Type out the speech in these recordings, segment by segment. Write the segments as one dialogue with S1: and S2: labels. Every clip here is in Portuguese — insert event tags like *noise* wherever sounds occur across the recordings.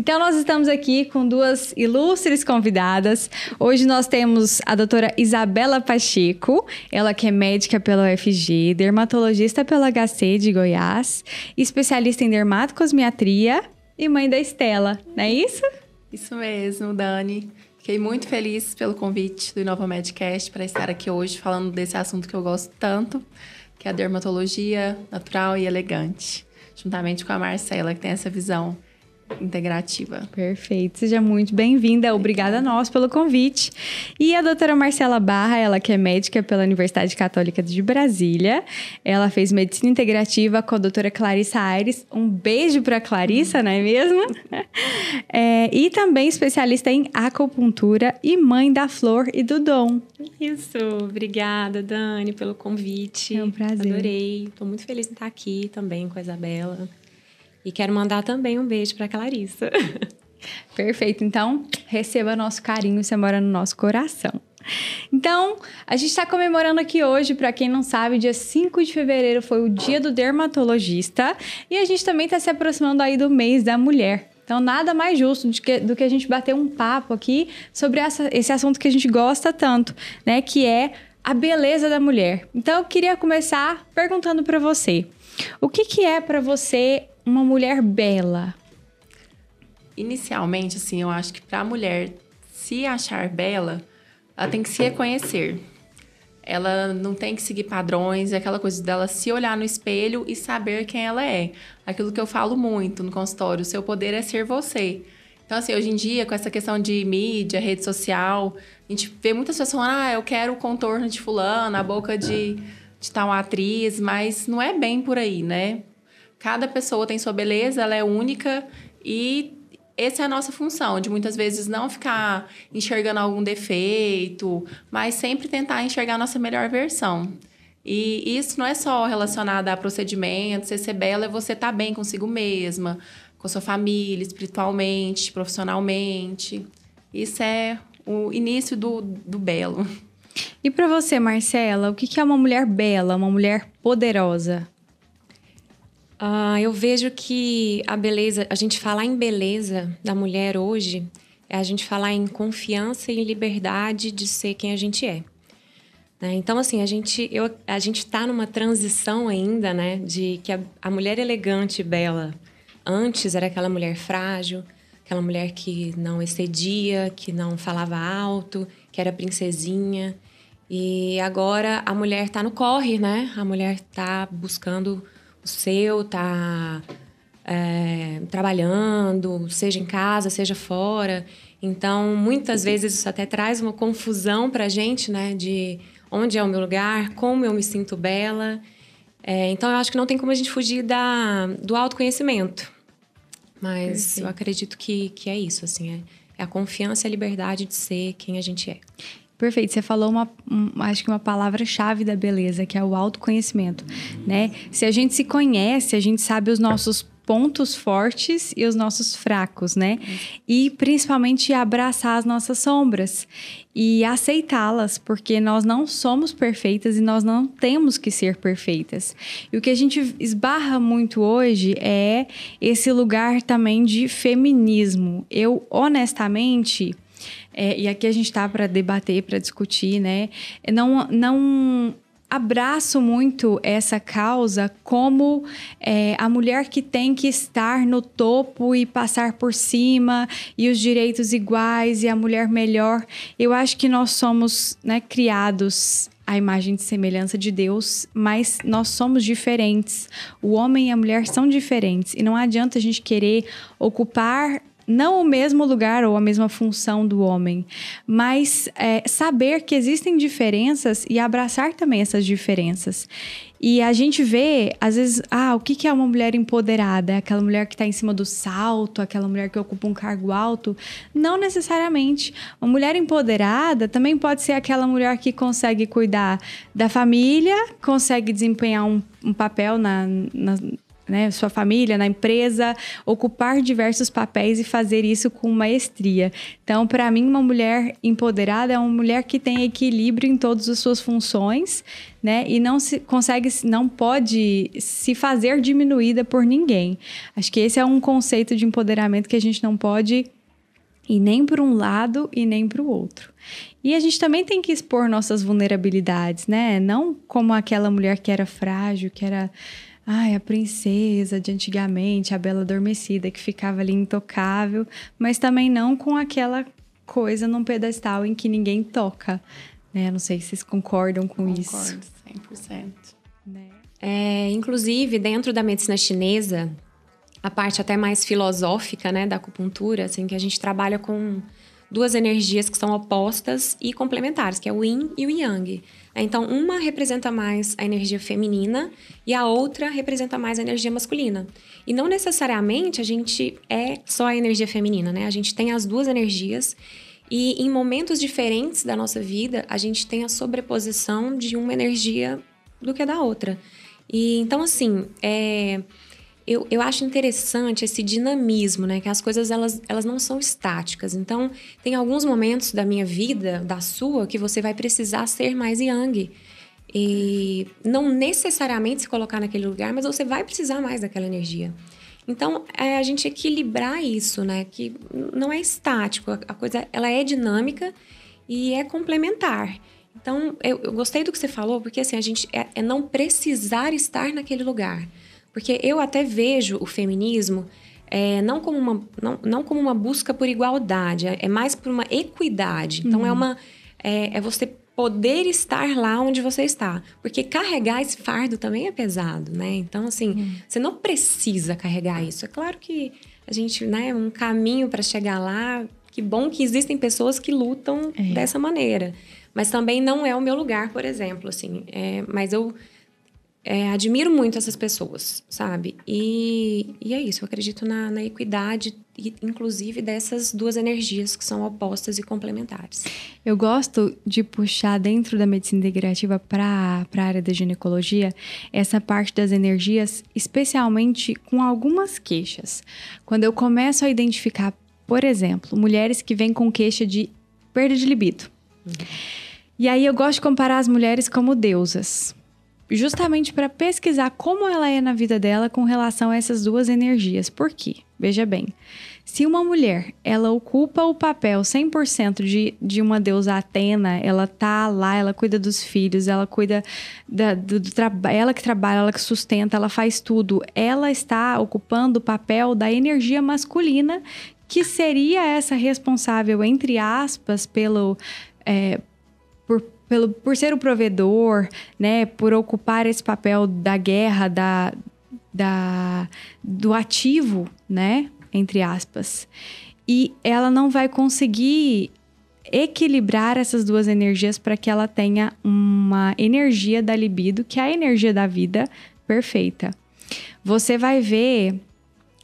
S1: Então, nós estamos aqui com duas ilustres convidadas. Hoje nós temos a doutora Isabela Pacheco, ela que é médica pela UFG, dermatologista pela HC de Goiás, especialista em dermatocosmiatria e mãe da Estela, não é isso?
S2: Isso mesmo, Dani. Fiquei muito feliz pelo convite do Inova Medcast para estar aqui hoje falando desse assunto que eu gosto tanto, que é a dermatologia natural e elegante, juntamente com a Marcela, que tem essa visão integrativa.
S1: Perfeito. Seja muito bem-vinda. Obrigada a nós pelo convite. E a doutora Marcela Barra, ela que é médica pela Universidade Católica de Brasília. Ela fez medicina integrativa com a doutora Clarissa Aires. Um beijo para Clarissa, não é mesmo? *laughs* É, e também especialista em acupuntura e mãe da Flor e do Dom.
S3: Isso. Obrigada, Dani, pelo convite.
S1: É um prazer.
S3: Adorei. Estou muito feliz em estar aqui também com a Isabela. E quero mandar também um beijo para Clarissa. *laughs*
S1: Perfeito. Então, receba nosso carinho, você mora no nosso coração. Então, a gente está comemorando aqui hoje, para quem não sabe, dia 5 de fevereiro foi o dia do dermatologista e a gente também está se aproximando aí do mês da mulher. Então, nada mais justo do que, do que a gente bater um papo aqui sobre essa, esse assunto que a gente gosta tanto, né? Que é a beleza da mulher. Então, eu queria começar perguntando para você: o que, que é para você uma mulher bela?
S2: Inicialmente, assim, eu acho que para a mulher se achar bela, ela tem que se reconhecer. Ela não tem que seguir padrões, é aquela coisa dela se olhar no espelho e saber quem ela é. Aquilo que eu falo muito no consultório, o seu poder é ser você. Então, assim, hoje em dia, com essa questão de mídia, rede social, a gente vê muitas pessoas falando, ah, eu quero o contorno de fulano, a boca de, de tal atriz, mas não é bem por aí, né? Cada pessoa tem sua beleza, ela é única e essa é a nossa função, de muitas vezes não ficar enxergando algum defeito, mas sempre tentar enxergar a nossa melhor versão. E isso não é só relacionado a procedimentos, ser bela é você estar tá bem consigo mesma, com sua família, espiritualmente, profissionalmente. Isso é o início do, do belo.
S1: E para você, Marcela, o que é uma mulher bela, uma mulher poderosa?
S3: Uh, eu vejo que a beleza, a gente falar em beleza da mulher hoje, é a gente falar em confiança e liberdade de ser quem a gente é. Né? Então, assim, a gente eu, a gente está numa transição ainda, né? De que a, a mulher elegante e bela antes era aquela mulher frágil, aquela mulher que não excedia, que não falava alto, que era princesinha. E agora a mulher está no corre, né? A mulher está buscando seu, tá é, trabalhando, seja em casa, seja fora. Então, muitas vezes isso até traz uma confusão para a gente, né? De onde é o meu lugar, como eu me sinto bela. É, então, eu acho que não tem como a gente fugir da, do autoconhecimento. Mas Perfeito. eu acredito que, que é isso, assim. É, é a confiança e a liberdade de ser quem a gente é.
S1: Perfeito. Você falou uma, um, acho que uma palavra-chave da beleza, que é o autoconhecimento, né? Se a gente se conhece, a gente sabe os nossos pontos fortes e os nossos fracos, né? E principalmente abraçar as nossas sombras e aceitá-las, porque nós não somos perfeitas e nós não temos que ser perfeitas. E o que a gente esbarra muito hoje é esse lugar também de feminismo. Eu honestamente, é, e aqui a gente está para debater, para discutir, né? Não, não abraço muito essa causa como é, a mulher que tem que estar no topo e passar por cima e os direitos iguais e a mulher melhor. Eu acho que nós somos né, criados à imagem de semelhança de Deus, mas nós somos diferentes. O homem e a mulher são diferentes e não adianta a gente querer ocupar não o mesmo lugar ou a mesma função do homem, mas é, saber que existem diferenças e abraçar também essas diferenças. E a gente vê, às vezes, ah, o que é uma mulher empoderada? Aquela mulher que está em cima do salto, aquela mulher que ocupa um cargo alto? Não necessariamente. Uma mulher empoderada também pode ser aquela mulher que consegue cuidar da família, consegue desempenhar um, um papel na, na né, sua família, na empresa, ocupar diversos papéis e fazer isso com maestria. Então, para mim, uma mulher empoderada é uma mulher que tem equilíbrio em todas as suas funções, né? E não se consegue, não pode se fazer diminuída por ninguém. Acho que esse é um conceito de empoderamento que a gente não pode ir nem para um lado e nem para o outro. E a gente também tem que expor nossas vulnerabilidades, né? Não como aquela mulher que era frágil, que era ai, a princesa de antigamente, a bela adormecida que ficava ali intocável, mas também não com aquela coisa num pedestal em que ninguém toca, né? Não sei se vocês concordam com
S2: Concordo,
S1: isso.
S2: 100%.
S1: Né?
S3: É, inclusive, dentro da medicina chinesa, a parte até mais filosófica, né, da acupuntura, assim, que a gente trabalha com duas energias que são opostas e complementares, que é o yin e o yang. Então, uma representa mais a energia feminina e a outra representa mais a energia masculina. E não necessariamente a gente é só a energia feminina, né? A gente tem as duas energias e em momentos diferentes da nossa vida, a gente tem a sobreposição de uma energia do que da outra. E então, assim, é eu, eu acho interessante esse dinamismo, né? Que as coisas elas, elas não são estáticas. Então, tem alguns momentos da minha vida, da sua, que você vai precisar ser mais yang. E não necessariamente se colocar naquele lugar, mas você vai precisar mais daquela energia. Então, é a gente equilibrar isso, né? Que não é estático, a coisa ela é dinâmica e é complementar. Então, eu, eu gostei do que você falou, porque assim, a gente é, é não precisar estar naquele lugar. Porque eu até vejo o feminismo é, não, como uma, não, não como uma busca por igualdade, é, é mais por uma equidade. Então, é uhum. é uma. É, é, você poder estar lá onde você está. Porque carregar esse fardo também é pesado, né? Então, assim, uhum. você não precisa carregar isso. É claro que a gente, né, um caminho para chegar lá. Que bom que existem pessoas que lutam é. dessa maneira. Mas também não é o meu lugar, por exemplo, assim. É, mas eu é, admiro muito essas pessoas, sabe? E, e é isso, eu acredito na, na equidade, inclusive dessas duas energias que são opostas e complementares.
S1: Eu gosto de puxar dentro da medicina integrativa para a área da ginecologia essa parte das energias, especialmente com algumas queixas. Quando eu começo a identificar, por exemplo, mulheres que vêm com queixa de perda de libido. Uhum. E aí eu gosto de comparar as mulheres como deusas justamente para pesquisar como ela é na vida dela com relação a essas duas energias. Por quê? Veja bem, se uma mulher, ela ocupa o papel 100% de, de uma deusa Atena, ela tá lá, ela cuida dos filhos, ela cuida da, do, do trabalho, ela que trabalha, ela que sustenta, ela faz tudo, ela está ocupando o papel da energia masculina, que seria essa responsável, entre aspas, pelo... É, pelo, por ser o provedor, né, por ocupar esse papel da guerra, da, da, do ativo, né, entre aspas. E ela não vai conseguir equilibrar essas duas energias para que ela tenha uma energia da libido, que é a energia da vida perfeita. Você vai ver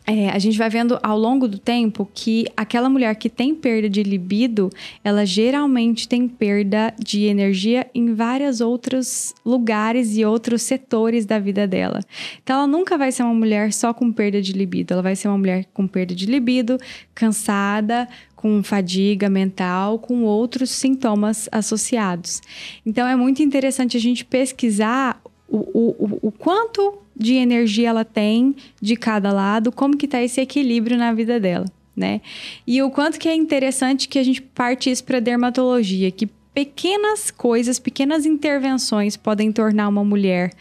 S1: é, a gente vai vendo ao longo do tempo que aquela mulher que tem perda de libido, ela geralmente tem perda de energia em vários outros lugares e outros setores da vida dela. Então, ela nunca vai ser uma mulher só com perda de libido, ela vai ser uma mulher com perda de libido, cansada, com fadiga mental, com outros sintomas associados. Então, é muito interessante a gente pesquisar o, o, o quanto de energia ela tem de cada lado, como que tá esse equilíbrio na vida dela, né? E o quanto que é interessante que a gente parte isso para dermatologia, que pequenas coisas, pequenas intervenções podem tornar uma mulher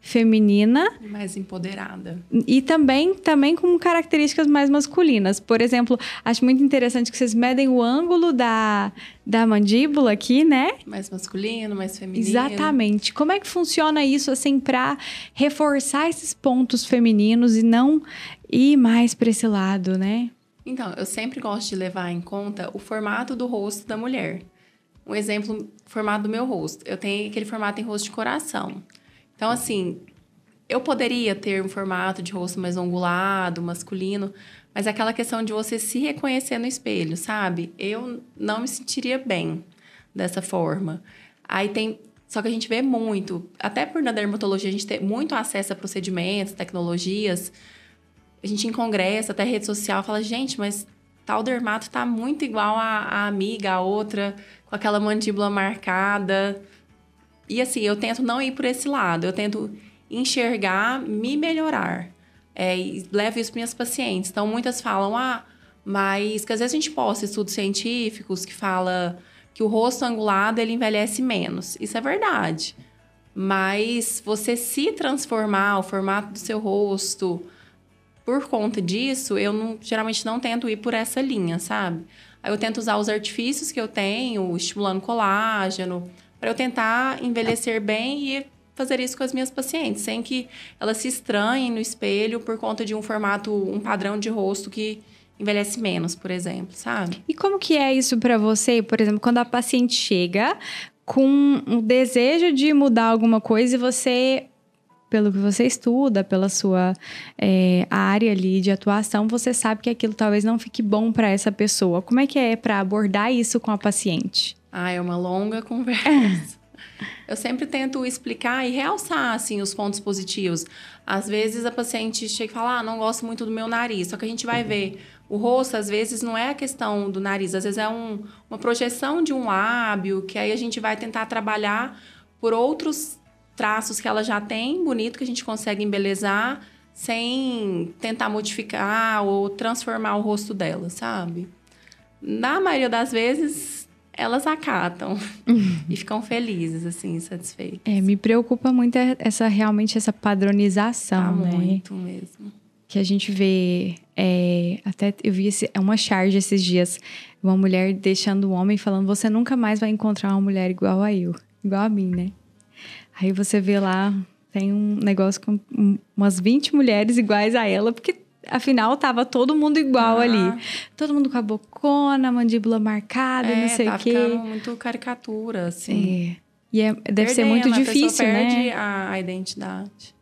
S1: feminina.
S2: Mais empoderada.
S1: E também, também com características mais masculinas. Por exemplo, acho muito interessante que vocês medem o ângulo da, da mandíbula aqui, né?
S2: Mais masculino, mais feminino.
S1: Exatamente. Como é que funciona isso, assim, para reforçar esses pontos femininos e não ir mais para esse lado, né?
S2: Então, eu sempre gosto de levar em conta o formato do rosto da mulher. Um exemplo, formato do meu rosto. Eu tenho aquele formato em rosto de coração. Então, assim, eu poderia ter um formato de rosto mais angulado, masculino, mas é aquela questão de você se reconhecer no espelho, sabe? Eu não me sentiria bem dessa forma. Aí tem Só que a gente vê muito, até por na dermatologia a gente tem muito acesso a procedimentos, tecnologias. A gente em congresso, até rede social, fala, gente, mas tal dermato tá muito igual a, a amiga, a outra, com aquela mandíbula marcada. E assim, eu tento não ir por esse lado, eu tento enxergar, me melhorar. É, e levo isso para minhas pacientes. Então, muitas falam, ah, mas que às vezes a gente posta estudos científicos que fala que o rosto angulado ele envelhece menos. Isso é verdade. Mas você se transformar o formato do seu rosto por conta disso, eu não, geralmente não tento ir por essa linha, sabe? Aí eu tento usar os artifícios que eu tenho, estimulando colágeno, para eu tentar envelhecer bem e fazer isso com as minhas pacientes, sem que elas se estranhem no espelho por conta de um formato, um padrão de rosto que envelhece menos, por exemplo, sabe?
S1: E como que é isso para você, por exemplo, quando a paciente chega com o desejo de mudar alguma coisa e você pelo que você estuda, pela sua é, área ali de atuação, você sabe que aquilo talvez não fique bom para essa pessoa. Como é que é para abordar isso com a paciente?
S2: Ah, é uma longa *laughs* conversa. Eu sempre tento explicar e realçar, assim, os pontos positivos. Às vezes a paciente chega e fala, ah, não gosto muito do meu nariz. Só que a gente vai ver o rosto, às vezes, não é a questão do nariz. Às vezes é um, uma projeção de um lábio, que aí a gente vai tentar trabalhar por outros traços que ela já tem, bonito, que a gente consegue embelezar, sem tentar modificar ou transformar o rosto dela, sabe? Na maioria das vezes, elas acatam *laughs* e ficam felizes, assim, satisfeitas.
S1: É, me preocupa muito essa realmente essa padronização,
S2: tá
S1: né?
S2: Muito mesmo.
S1: Que a gente vê, é, até eu vi esse, uma charge esses dias, uma mulher deixando o um homem falando: você nunca mais vai encontrar uma mulher igual a eu, igual a mim, né? Aí você vê lá, tem um negócio com umas 20 mulheres iguais a ela, porque Afinal, tava todo mundo igual ah. ali. Todo mundo com a bocona, mandíbula marcada,
S2: é,
S1: não sei
S2: tá
S1: o quê.
S2: muito caricatura, assim.
S1: É. E é, deve Perdendo, ser muito difícil, né?
S2: perde a, a identidade.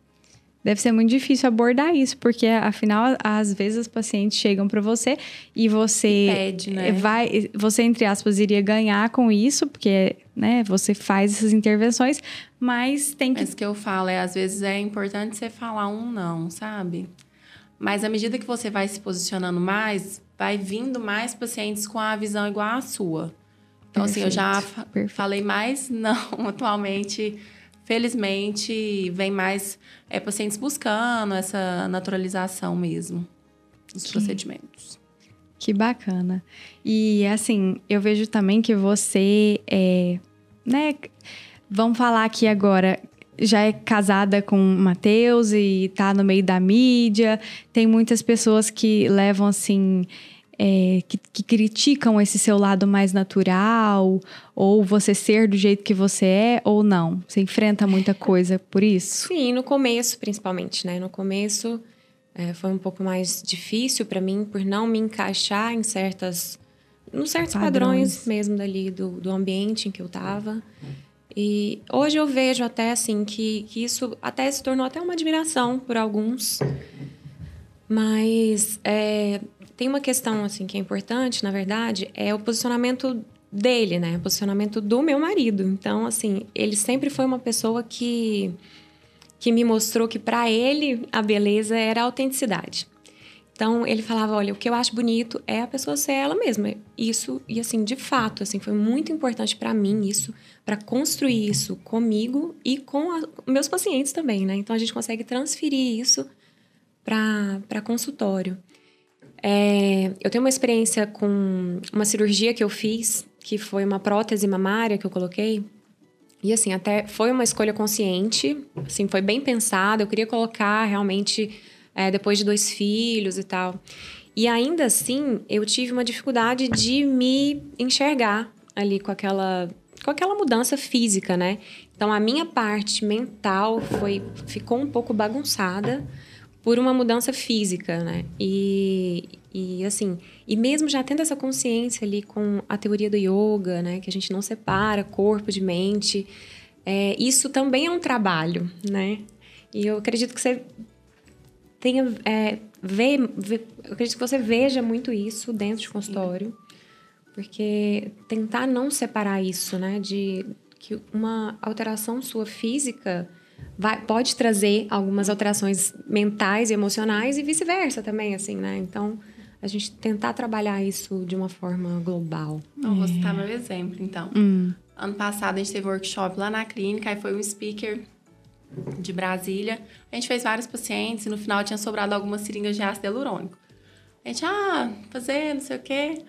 S1: Deve ser muito difícil abordar isso, porque afinal, às vezes as pacientes chegam para você e você
S2: e pede, né?
S1: vai, você entre aspas iria ganhar com isso, porque, né, você faz essas intervenções, mas tem que
S2: Mas que eu falo é às vezes é importante você falar um não, sabe? Mas à medida que você vai se posicionando mais, vai vindo mais pacientes com a visão igual à sua. Então, Perfeito. assim, eu já Perfeito. falei mais *laughs* não atualmente. Felizmente, vem mais é, pacientes buscando essa naturalização mesmo dos que, procedimentos.
S1: Que bacana. E, assim, eu vejo também que você é, né, vamos falar aqui agora já é casada com o Matheus e tá no meio da mídia. Tem muitas pessoas que levam assim. É, que, que, criticam esse seu lado mais natural, ou você ser do jeito que você é, ou não? Você enfrenta muita coisa por isso?
S3: Sim, no começo, principalmente, né? No começo é, foi um pouco mais difícil para mim por não me encaixar em certas. nos certos padrões, padrões mesmo dali do, do ambiente em que eu estava. E hoje eu vejo até assim que, que isso até se tornou até uma admiração por alguns. Mas é, tem uma questão assim que é importante, na verdade, é o posicionamento dele, né? O posicionamento do meu marido. Então, assim, ele sempre foi uma pessoa que que me mostrou que para ele a beleza era a autenticidade. Então ele falava, olha, o que eu acho bonito é a pessoa ser ela mesma. Isso e assim, de fato, assim, foi muito importante para mim isso, para construir isso comigo e com a, meus pacientes também, né? Então a gente consegue transferir isso para consultório. É, eu tenho uma experiência com uma cirurgia que eu fiz, que foi uma prótese mamária que eu coloquei. E assim, até foi uma escolha consciente, assim, foi bem pensada. Eu queria colocar realmente é, depois de dois filhos e tal. E ainda assim, eu tive uma dificuldade de me enxergar ali com aquela, com aquela mudança física, né? Então, a minha parte mental foi, ficou um pouco bagunçada por uma mudança física, né? E, e assim, e mesmo já tendo essa consciência ali com a teoria do yoga, né? Que a gente não separa corpo de mente, é, isso também é um trabalho, né? E eu acredito que você tenha. É, vê, vê, eu acredito que você veja muito isso dentro de consultório. Porque tentar não separar isso, né? De que uma alteração sua física vai, pode trazer algumas alterações mentais e emocionais e vice-versa também, assim, né? Então, a gente tentar trabalhar isso de uma forma global.
S2: Não, vou citar meu exemplo, então.
S1: Hum.
S2: Ano passado, a gente teve um workshop lá na clínica, aí foi um speaker de Brasília. A gente fez vários pacientes e no final tinha sobrado algumas seringas de ácido hialurônico. A gente, ah, fazer não sei o quê.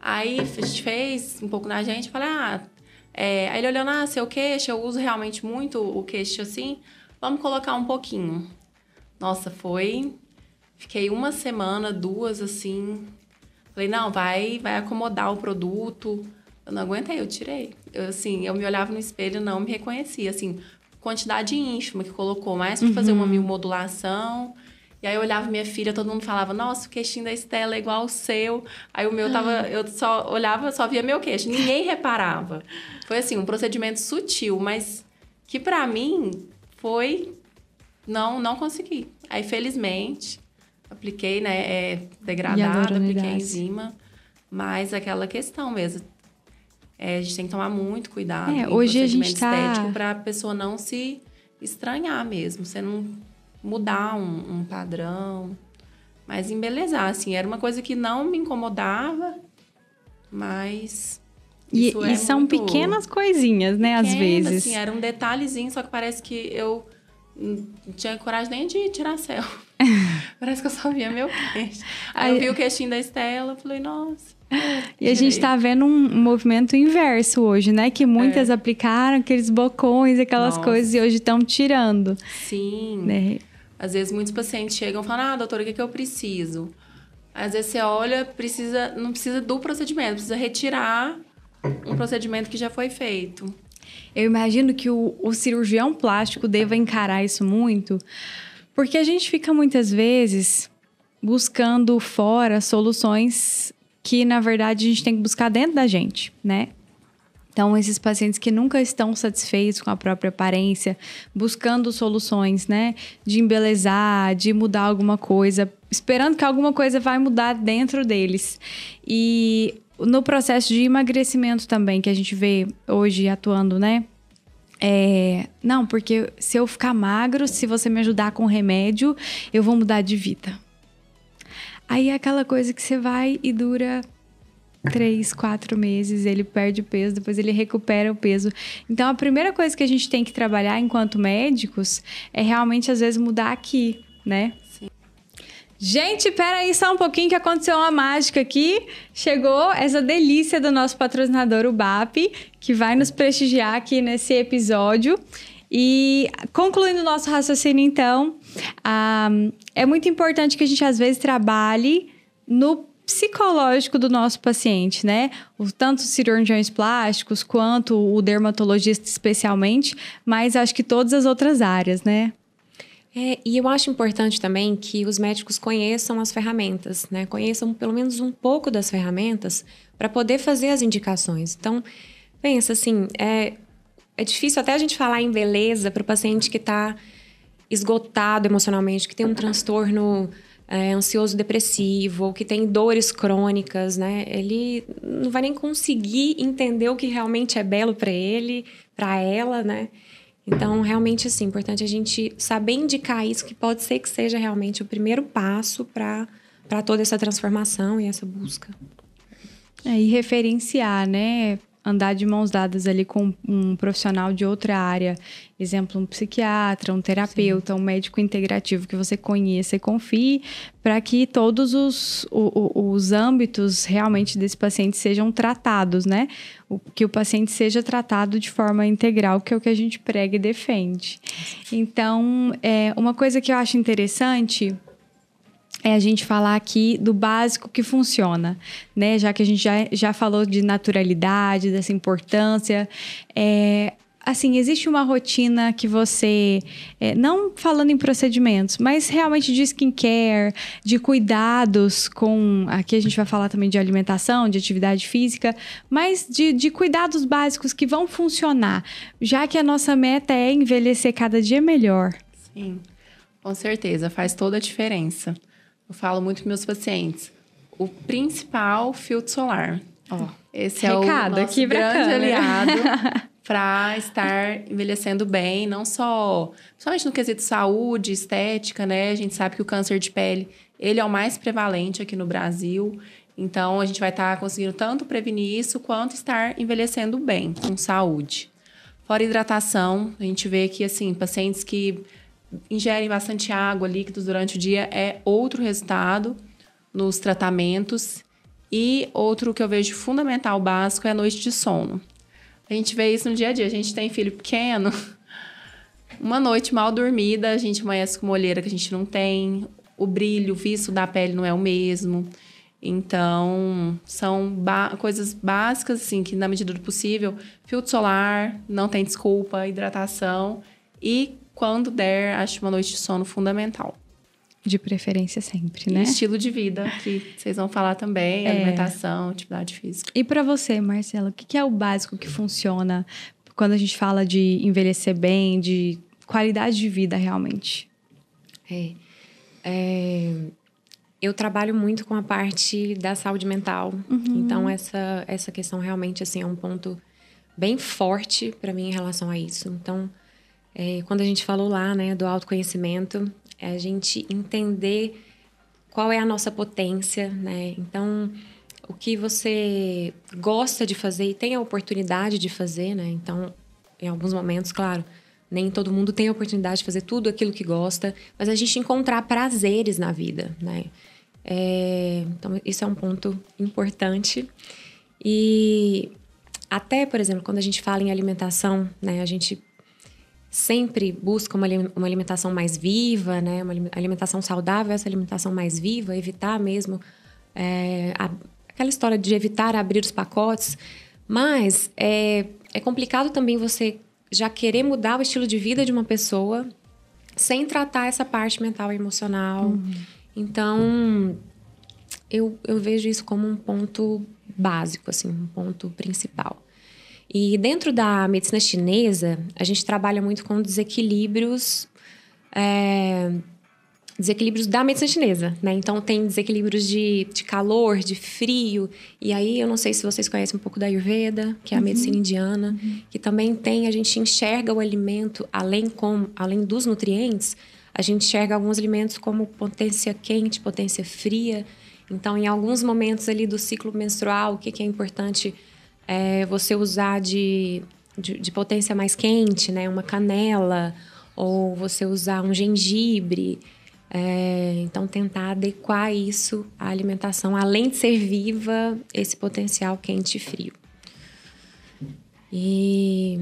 S2: Aí a gente fez um pouco na gente, falei, ah, é... aí ele olhando, ah, seu queixo, eu uso realmente muito o queixo assim, vamos colocar um pouquinho. Nossa, foi. Fiquei uma semana, duas assim. Falei, não, vai, vai acomodar o produto. Eu não aguentei, eu tirei. Eu, assim, eu me olhava no espelho não me reconhecia, assim, quantidade ínfima que colocou, mais para fazer uma
S1: Uhum.
S2: modulação. E aí eu olhava minha filha, todo mundo falava, nossa, o queixinho da Estela é igual ao seu. Aí o meu tava,
S1: Ah.
S2: eu só olhava, só via meu queixo, ninguém reparava. Foi assim, um procedimento sutil, mas que para mim foi não não consegui. Aí felizmente apliquei, né, é degradado, apliquei enzima, mas aquela questão mesmo. É, a gente tem que tomar muito cuidado
S1: É, hoje a gente
S2: procedimento
S1: tá-
S2: estético para a pessoa não se estranhar mesmo, você não mudar um, um padrão, mas embelezar, assim, era uma coisa que não me incomodava, mas
S1: E, e
S2: é
S1: são
S2: muito
S1: pequenas coisinhas, né, às vezes.
S2: Assim, era um detalhezinho, só que parece que eu não tinha coragem nem de tirar céu. *laughs* parece que eu só via meu queixo. Aí eu
S1: Aí-
S2: vi o queixinho da Estela, falei, nossa.
S1: E a gente
S2: tirei.
S1: tá vendo um movimento inverso hoje, né? Que muitas aplicaram aqueles bocões, aquelas
S2: É. Nossa.
S1: coisas, e hoje estão tirando,
S2: Sim.
S1: né?
S2: Às vezes muitos pacientes chegam e falam, ah, doutora, o que, que eu preciso? Às vezes você olha, precisa, não precisa do procedimento, precisa retirar um procedimento que já foi feito.
S1: Eu imagino que o, o cirurgião plástico deva encarar isso muito, porque a gente fica muitas vezes buscando fora soluções que, na verdade, a gente tem que buscar dentro da gente, né? Então, esses pacientes que nunca estão satisfeitos com a própria aparência, buscando soluções, né? De embelezar, de mudar alguma coisa, esperando que alguma coisa vai mudar dentro deles. E no processo de emagrecimento também, que a gente vê hoje atuando, né? É, não, porque se eu ficar magro, se você me ajudar com remédio, eu vou mudar de vida. Aí é aquela coisa que você vai e dura três, quatro meses, ele perde peso, depois ele recupera o peso. Então a primeira coisa que a gente tem que trabalhar enquanto médicos é realmente às vezes mudar aqui, né?
S2: Sim.
S1: Gente, peraí só um pouquinho que aconteceu uma mágica aqui. Chegou essa delícia do nosso patrocinador, o BAP, que vai nos prestigiar aqui nesse episódio. E concluindo o nosso raciocínio, então, ah, é muito importante que a gente às vezes trabalhe no psicológico do nosso paciente, né? O, tanto os cirurgiões plásticos quanto o dermatologista especialmente, mas acho que todas as outras áreas, né?
S3: É, e eu acho importante também que os médicos conheçam as ferramentas, né? Conheçam pelo menos um pouco das ferramentas para poder fazer as indicações. Então, pensa assim, é, é difícil até a gente falar em beleza para o paciente que está esgotado emocionalmente, que tem um transtorno é, ansioso depressivo ou que tem dores crônicas, né? Ele não vai nem conseguir entender o que realmente é belo para ele, para ela, né? Então, realmente, assim, importante a gente saber indicar isso, que pode ser que seja realmente o primeiro passo para toda essa transformação e essa busca.
S1: É, e referenciar, né? Andar de mãos dadas ali com um profissional de outra área, exemplo, um psiquiatra, um terapeuta, um médico integrativo que você conheça e confie, para que todos os, o- o- os âmbitos realmente desse paciente sejam tratados, né? O, que o paciente seja tratado de forma integral, que é o que a gente prega e defende. Então, é, uma coisa que eu acho interessante é a gente falar aqui do básico que funciona, né? Já que a gente já, já falou de naturalidade, dessa importância. É, assim, existe uma rotina que você, é, não falando em procedimentos, mas realmente de skincare, de cuidados com. Aqui a gente vai falar também de alimentação, de atividade física, mas de, de cuidados básicos que vão funcionar, já que a nossa meta é envelhecer cada dia melhor.
S2: Sim, com certeza, faz toda a diferença. Eu falo muito com meus pacientes. O principal filtro solar. Ó, esse é o nosso grande
S1: câmera.
S2: aliado *laughs* para estar envelhecendo bem, não só, somente no quesito saúde, estética, né? A gente sabe que o câncer de pele, ele é o mais prevalente aqui no Brasil. Então, a gente vai estar tá conseguindo tanto prevenir isso quanto estar envelhecendo bem, com saúde. Fora hidratação, a gente vê que, assim, pacientes que ingerem bastante água, líquidos durante o dia, é outro resultado nos tratamentos. E outro que eu vejo fundamental, básico, é a noite de sono. A gente vê isso no dia a dia. A gente tem filho pequeno. *laughs* Uma noite mal dormida, a gente amanhece com uma olheira que a gente não tem. O brilho, o visto da pele não é o mesmo. Então, são coisas básicas, assim, que na medida do possível, filtro solar, não tem desculpa, hidratação e, quando der, acho uma noite de sono fundamental.
S1: De preferência sempre, né?
S2: E estilo de vida, que vocês vão falar também, é. alimentação, atividade física.
S1: E para você, Marcela, o que é o básico que funciona quando a gente fala de envelhecer bem, de qualidade de vida realmente?
S3: É, é, eu trabalho muito com a parte da saúde mental. Uhum. Então, essa, essa questão realmente assim, é um ponto bem forte para mim em relação a isso. Então, é, quando a gente falou lá né, do autoconhecimento, é a gente entender qual é a nossa potência, né? Então, o que você gosta de fazer e tem a oportunidade de fazer, né? Então, em alguns momentos, claro, nem todo mundo tem a oportunidade de fazer tudo aquilo que gosta, mas a gente encontrar prazeres na vida, né? É, então, isso é um ponto importante. E até, por exemplo, quando a gente fala em alimentação, né? A gente sempre busca uma, uma alimentação mais viva, né? Uma alimentação saudável, essa alimentação mais viva, evitar mesmo é, a, aquela história de evitar abrir os pacotes. Mas é, é complicado também você já querer mudar o estilo de vida de uma pessoa sem tratar essa parte mental e emocional. Uhum. Então, eu, eu vejo isso como um ponto básico, assim, um ponto principal. E dentro da medicina chinesa, a gente trabalha muito com desequilíbrios. É, desequilíbrios da medicina chinesa, né? Então tem desequilíbrios de, de calor, de frio. E aí eu não sei se vocês conhecem um pouco da Ayurveda, que é a uhum. medicina indiana, uhum. que também tem, a gente enxerga o alimento além com, além dos nutrientes, a gente enxerga alguns alimentos como potência quente, potência fria. Então, em alguns momentos ali do ciclo menstrual, o que, que é importante é, você usar de, de, de, potência mais quente, né? Uma canela, ou você usar um gengibre. É, então, tentar adequar isso à alimentação, além de ser viva, esse potencial quente e frio. E,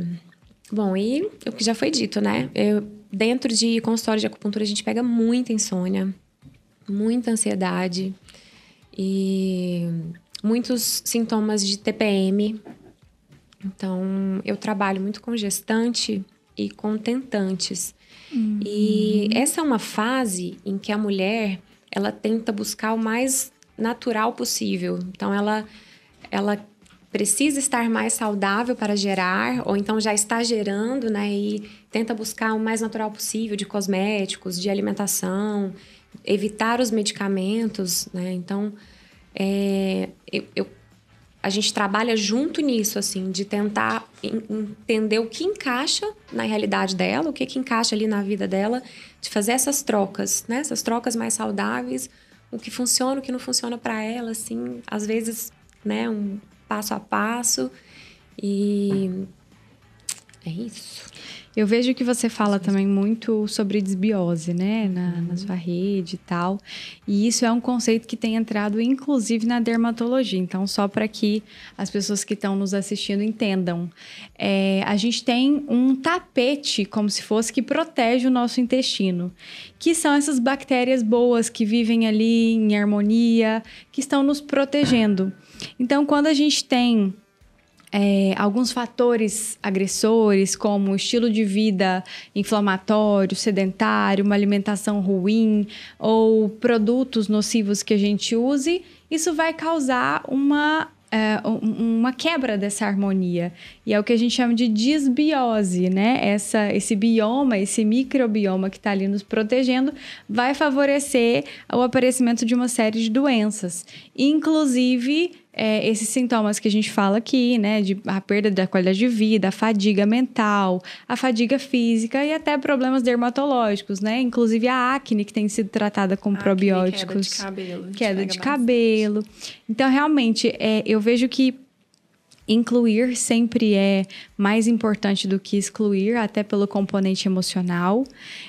S3: bom, e o que já foi dito, né? Eu, dentro de consultório de acupuntura, a gente pega muita insônia, muita ansiedade e muitos sintomas de TPM. Então, eu trabalho muito com gestante e com tentantes. Uhum. E essa é uma fase em que a mulher ela tenta buscar o mais natural possível. Então, ela, ela precisa estar mais saudável para gerar, ou então já está gerando, né? E tenta buscar o mais natural possível de cosméticos, de alimentação, evitar os medicamentos, né? Então, é, eu, eu, a gente trabalha junto nisso, assim, de tentar entender o que encaixa na realidade dela, o que, que encaixa ali na vida dela, de fazer essas trocas, né? Essas trocas mais saudáveis, o que funciona, o que não funciona para ela, assim, às vezes, né, um passo a passo. E é isso.
S1: Eu vejo que você fala também muito sobre desbiose, né, na, uhum. na, sua rede e tal. E isso é um conceito que tem entrado, inclusive, na dermatologia. Então, só para que as pessoas que estão nos assistindo entendam. É, a gente tem um tapete, como se fosse, que protege o nosso intestino, que são essas bactérias boas que vivem ali em harmonia, que estão nos protegendo. Então, quando a gente tem é, alguns fatores agressores, como estilo de vida inflamatório, sedentário, uma alimentação ruim ou produtos nocivos que a gente use, isso vai causar uma é, uma quebra dessa harmonia. E é o que a gente chama de disbiose, né? Essa, esse bioma, esse microbioma que está ali nos protegendo, vai favorecer o aparecimento de uma série de doenças, inclusive é, esses sintomas que a gente fala aqui, né? De a perda da qualidade de vida, a fadiga mental, a fadiga física e até problemas dermatológicos, né? Inclusive a acne que tem sido tratada com
S2: Acne,
S1: probióticos.
S2: Queda de cabelo.
S1: Queda de cabelo. Então, realmente, é, eu vejo que incluir sempre é mais importante do que excluir, até pelo componente emocional.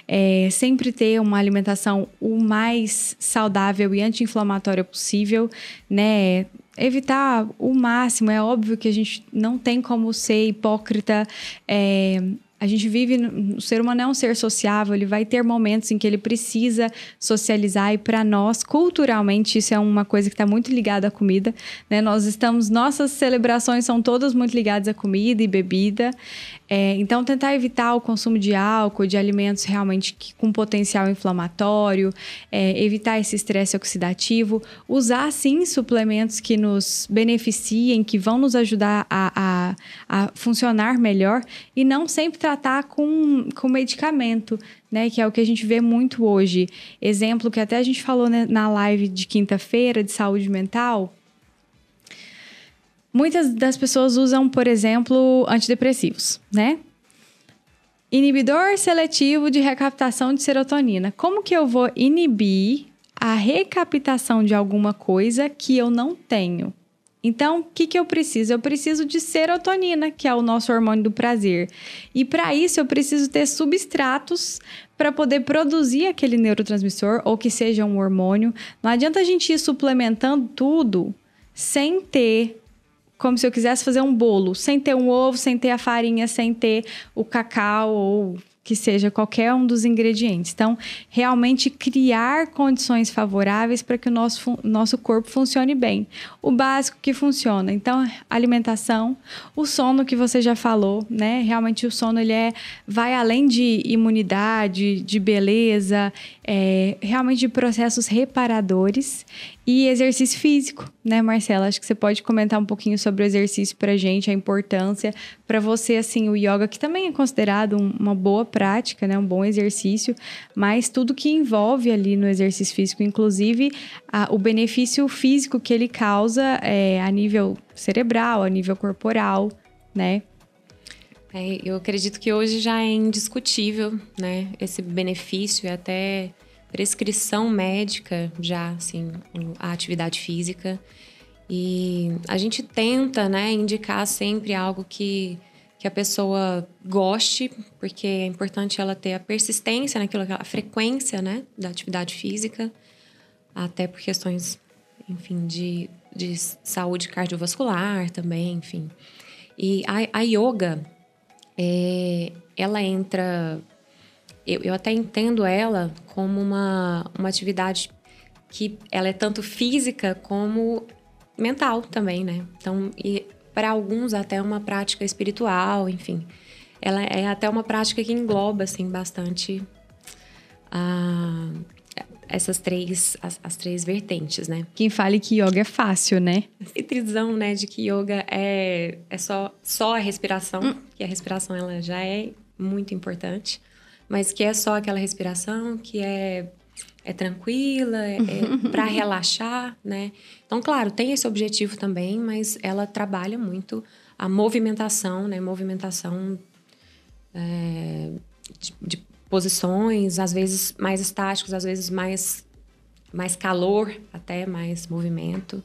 S1: É, sempre ter uma alimentação o mais saudável e anti-inflamatória possível, né? Evitar o máximo. É óbvio que a gente não tem como ser hipócrita. É, a gente vive, o ser humano é um ser sociável, ele vai ter momentos em que ele precisa socializar e para nós, culturalmente, isso é uma coisa que está muito ligada à comida, né? Nós estamos, nossas celebrações são todas muito ligadas à comida e bebida, é, então tentar evitar o consumo de álcool, de alimentos realmente que, com potencial inflamatório, é, evitar esse estresse oxidativo, usar sim suplementos que nos beneficiem, que vão nos ajudar a, a, a funcionar melhor e não sempre tratar com, com medicamento, né? Que é o que a gente vê muito hoje. Exemplo que até a gente falou né, na live de quinta-feira de saúde mental. Muitas das pessoas usam, por exemplo, antidepressivos, né? Inibidor seletivo de recaptação de serotonina. Como que eu vou inibir a recaptação de alguma coisa que eu não tenho? Então, o que, que eu preciso? Eu preciso de serotonina, que é o nosso hormônio do prazer. E para isso, eu preciso ter substratos para poder produzir aquele neurotransmissor ou que seja um hormônio. Não adianta a gente ir suplementando tudo sem ter como se eu quisesse fazer um bolo, sem ter um ovo, sem ter a farinha, sem ter o cacau ou que seja qualquer um dos ingredientes. Então, realmente criar condições favoráveis para que o nosso, nosso corpo funcione bem. O básico que funciona. Então, alimentação, o sono que você já falou, né? Realmente o sono ele é, vai além de imunidade, de beleza, é, realmente de processos reparadores e exercício físico, né, Marcela? Acho que você pode comentar um pouquinho sobre o exercício pra gente, a importância para você, assim, o yoga, que também é considerado um, uma boa prática, né, um bom exercício, mas tudo que envolve ali no exercício físico, inclusive a, o benefício físico que ele causa é, a nível cerebral, a nível corporal, né?
S3: É, eu acredito que hoje já é indiscutível, né, esse benefício e até prescrição médica já, assim, a atividade física. E a gente tenta, né, indicar sempre algo que, que a pessoa goste, porque é importante ela ter a persistência naquilo, a frequência, né, da atividade física, até por questões, enfim, de, de saúde cardiovascular também, enfim. E a, a yoga, é, ela entra eu, eu até entendo ela como uma, uma atividade que ela é tanto física como mental também, né? Então, e para alguns até uma prática espiritual, enfim. Ela é até uma prática que engloba, assim, bastante ah, essas três, as, as, três vertentes, né?
S1: Quem fale que yoga é fácil, né?
S3: Essa trisão, né, de que yoga é, é só, só a respiração, hum. que a respiração ela já é muito importante mas que é só aquela respiração, que é, é tranquila, é, é *laughs* para relaxar, né? Então, claro, tem esse objetivo também, mas ela trabalha muito a movimentação, né? Movimentação é, de, de posições, às vezes mais estáticos, às vezes mais, mais calor, até mais movimento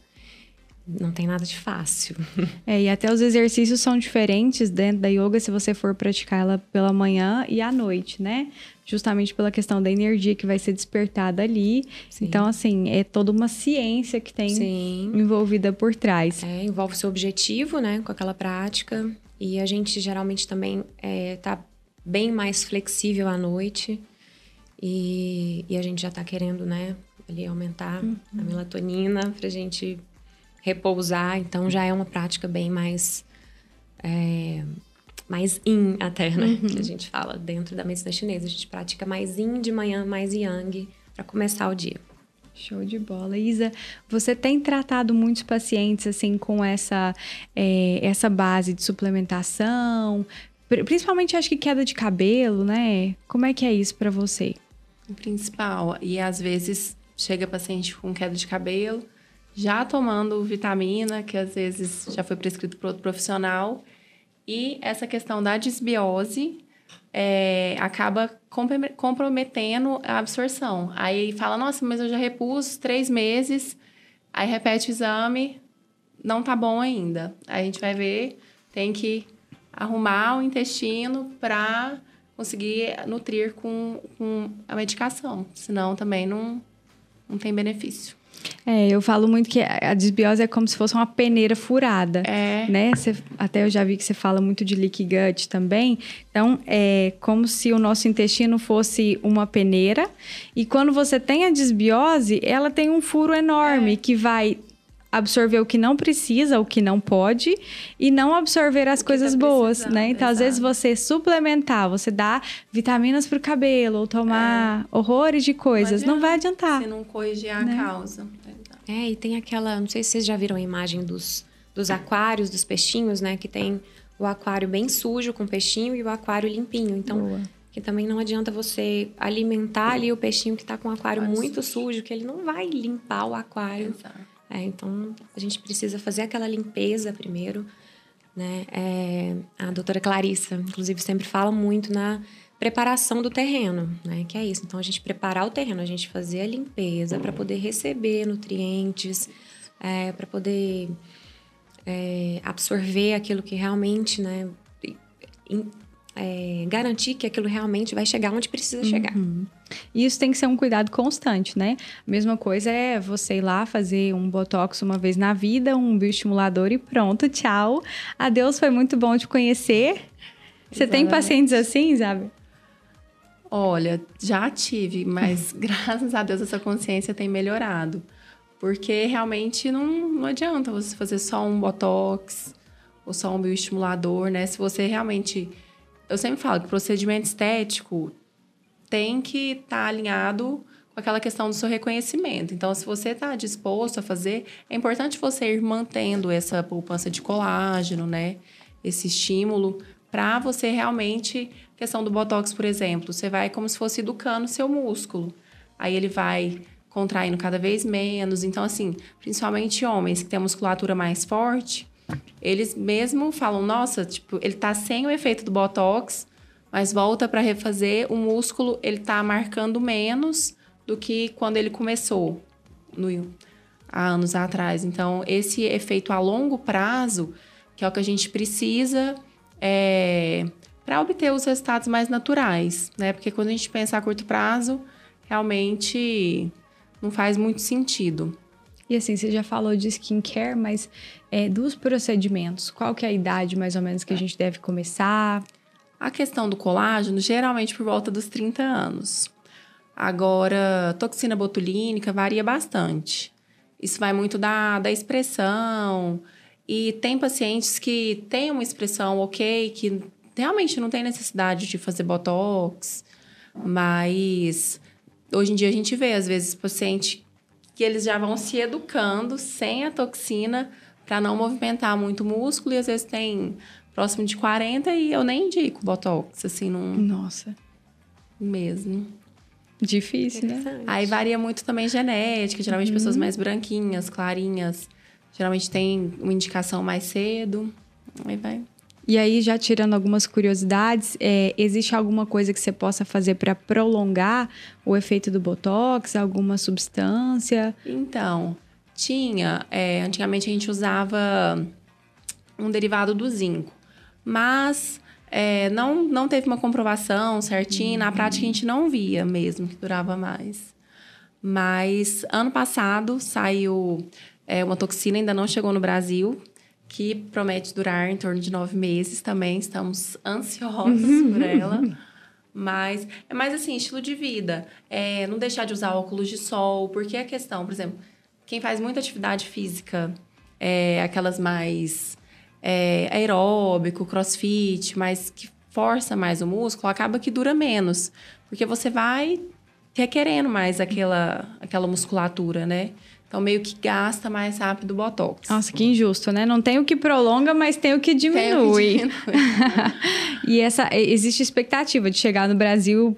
S3: não tem nada de fácil. *laughs*
S1: É, e até os exercícios são diferentes dentro da yoga se você for praticar ela pela manhã e à noite, né? Justamente pela questão da energia que vai ser despertada ali. Sim. Então, assim, é toda uma ciência que tem Sim. envolvida por trás.
S3: É, envolve o seu objetivo, né, com aquela prática. E a gente geralmente também é, tá bem mais flexível à noite. E, e a gente já tá querendo, né, ali aumentar uhum. a melatonina pra gente repousar, então já é uma prática bem mais é, mais in até, né? Uhum. Que a gente fala dentro da medicina chinesa. A gente pratica mais in de manhã, mais yang para começar o dia.
S1: Show de bola. Isa, você tem tratado muitos pacientes assim com essa, é, essa base de suplementação, principalmente acho que queda de cabelo, né? Como é que é isso para você?
S2: O principal. E às vezes chega paciente com queda de cabelo, já tomando vitamina, que às vezes já foi prescrito por outro profissional. E essa questão da desbiose é, acaba comprometendo a absorção. Aí fala, nossa, mas eu já repus três meses, aí repete o exame, não tá bom ainda. Aí a gente vai ver, tem que arrumar o intestino para conseguir nutrir com, com a medicação, senão também não, não tem benefício.
S1: É, eu falo muito que a desbiose é como se fosse uma peneira furada.
S2: É.
S1: Né? Até eu já vi que você fala muito de leaky gut também. Então, é como se o nosso intestino fosse uma peneira. E quando você tem a desbiose, ela tem um furo enorme é. que vai absorver o que não precisa, o que não pode, e não absorver as coisas tá boas, né? Então, Exato. às vezes, você suplementar, você dá vitaminas para o cabelo, ou tomar é. horrores de coisas, não, não, vai adiantar.
S2: Se não corrigir a né? causa.
S3: É, e tem aquela, não sei se vocês já viram a imagem dos, dos aquários, dos peixinhos, né? Que tem o aquário bem sujo com peixinho e o aquário limpinho. Então, Boa. que também não adianta você alimentar ali o peixinho que está com o aquário muito sujo. sujo, que ele não vai limpar o aquário. É, então, a gente precisa fazer aquela limpeza primeiro, né? É, a doutora Clarissa, inclusive, sempre fala muito na preparação do terreno, né? Que é isso. Então, a gente preparar o terreno, a gente fazer a limpeza para poder receber nutrientes, é, para poder é, absorver aquilo que realmente, né? é, garantir que aquilo realmente vai chegar onde precisa chegar.
S1: Uhum. E isso tem que ser um cuidado constante, né? A mesma coisa é você ir lá fazer um botox uma vez na vida, um bioestimulador e pronto, tchau. Adeus, foi muito bom te conhecer. Você tem pacientes assim, sabe?
S2: Olha, já tive, mas *laughs* graças a Deus essa consciência tem melhorado. Porque realmente não, não adianta você fazer só um botox ou só um bioestimulador, né? Se você realmente eu sempre falo que procedimento estético tem que estar tá alinhado com aquela questão do seu reconhecimento. Então, se você está disposto a fazer, é importante você ir mantendo essa poupança de colágeno, né? Esse estímulo para você realmente, questão do botox, por exemplo, você vai como se fosse educando seu músculo. Aí ele vai contraindo cada vez menos. Então, assim, principalmente homens que têm a musculatura mais forte, eles mesmo falam, nossa, tipo, ele tá sem o efeito do botox, mas volta para refazer, o músculo ele tá marcando menos do que quando ele começou no, há anos atrás. Então, esse efeito a longo prazo, que é o que a gente precisa é, para obter os resultados mais naturais, né? Porque quando a gente pensa a curto prazo, realmente não faz muito sentido.
S1: E assim, você já falou de skincare, mas é, dos procedimentos, qual que é a idade mais ou menos que a gente deve começar?
S2: A questão do colágeno, geralmente por volta dos 30 anos. Agora, toxina botulínica varia bastante. Isso vai muito da, da expressão. E tem pacientes que têm uma expressão ok, que realmente não tem necessidade de fazer botox, mas hoje em dia a gente vê, às vezes, paciente que eles já vão se educando sem a toxina para não movimentar muito o músculo e às vezes tem próximo de 40 e eu nem indico botox, assim, não.
S1: Nossa.
S2: Mesmo.
S1: Difícil, né?
S2: Aí varia muito também genética, geralmente uhum. pessoas mais branquinhas, clarinhas, geralmente tem uma indicação mais cedo. Aí vai.
S1: E aí, já tirando algumas curiosidades, é, existe alguma coisa que você possa fazer para prolongar o efeito do Botox? Alguma substância?
S2: Então, tinha. É, antigamente a gente usava um derivado do zinco, mas é, não, não teve uma comprovação certinha. Uhum. Na prática, a gente não via mesmo que durava mais. Mas ano passado saiu é, uma toxina, ainda não chegou no Brasil, que promete durar em torno de nove meses também. Estamos ansiosos por ela. Mas é mais assim, estilo de vida. É, não deixar de usar óculos de sol, porque a questão, por exemplo, quem faz muita atividade física, é, aquelas mais é, aeróbico, crossfit, mas que força mais o músculo, acaba que dura menos. Porque você vai requerendo mais aquela, aquela musculatura, né? Então, meio que gasta mais rápido o Botox.
S1: Nossa, que injusto, né? Não tem o que prolonga, mas tem o que diminui.
S2: Tem o que diminui. *laughs*
S1: e essa, existe expectativa de chegar no Brasil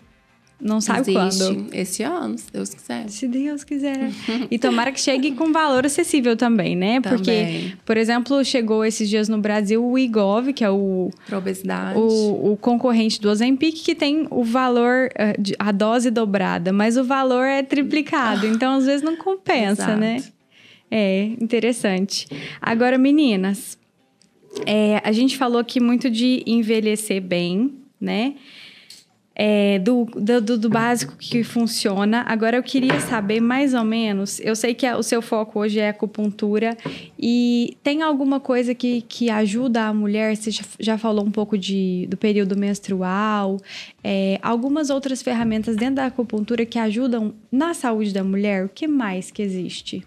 S1: não sabe
S2: Existe
S1: quando.
S2: esse ano, se Deus quiser.
S1: Se Deus quiser. e tomara que chegue com valor acessível também, né? Porque,
S2: Também.
S1: por exemplo, chegou esses dias no Brasil o Igov, que é o,
S2: Pra obesidade.
S1: o, o concorrente do Ozempic, que tem o valor, eh, a dose dobrada, mas o valor é triplicado. Então, às vezes, não compensa, né? É, interessante. Agora, meninas, é, a gente falou aqui muito de envelhecer bem, né? É, do, do, do- básico que funciona. Agora eu queria saber mais ou menos. Eu sei que a- o seu foco hoje é acupuntura e tem alguma coisa que, que ajuda a mulher? Você já, já falou um pouco de, do período menstrual, é, algumas outras ferramentas dentro da acupuntura que ajudam na saúde da mulher. O que mais que existe?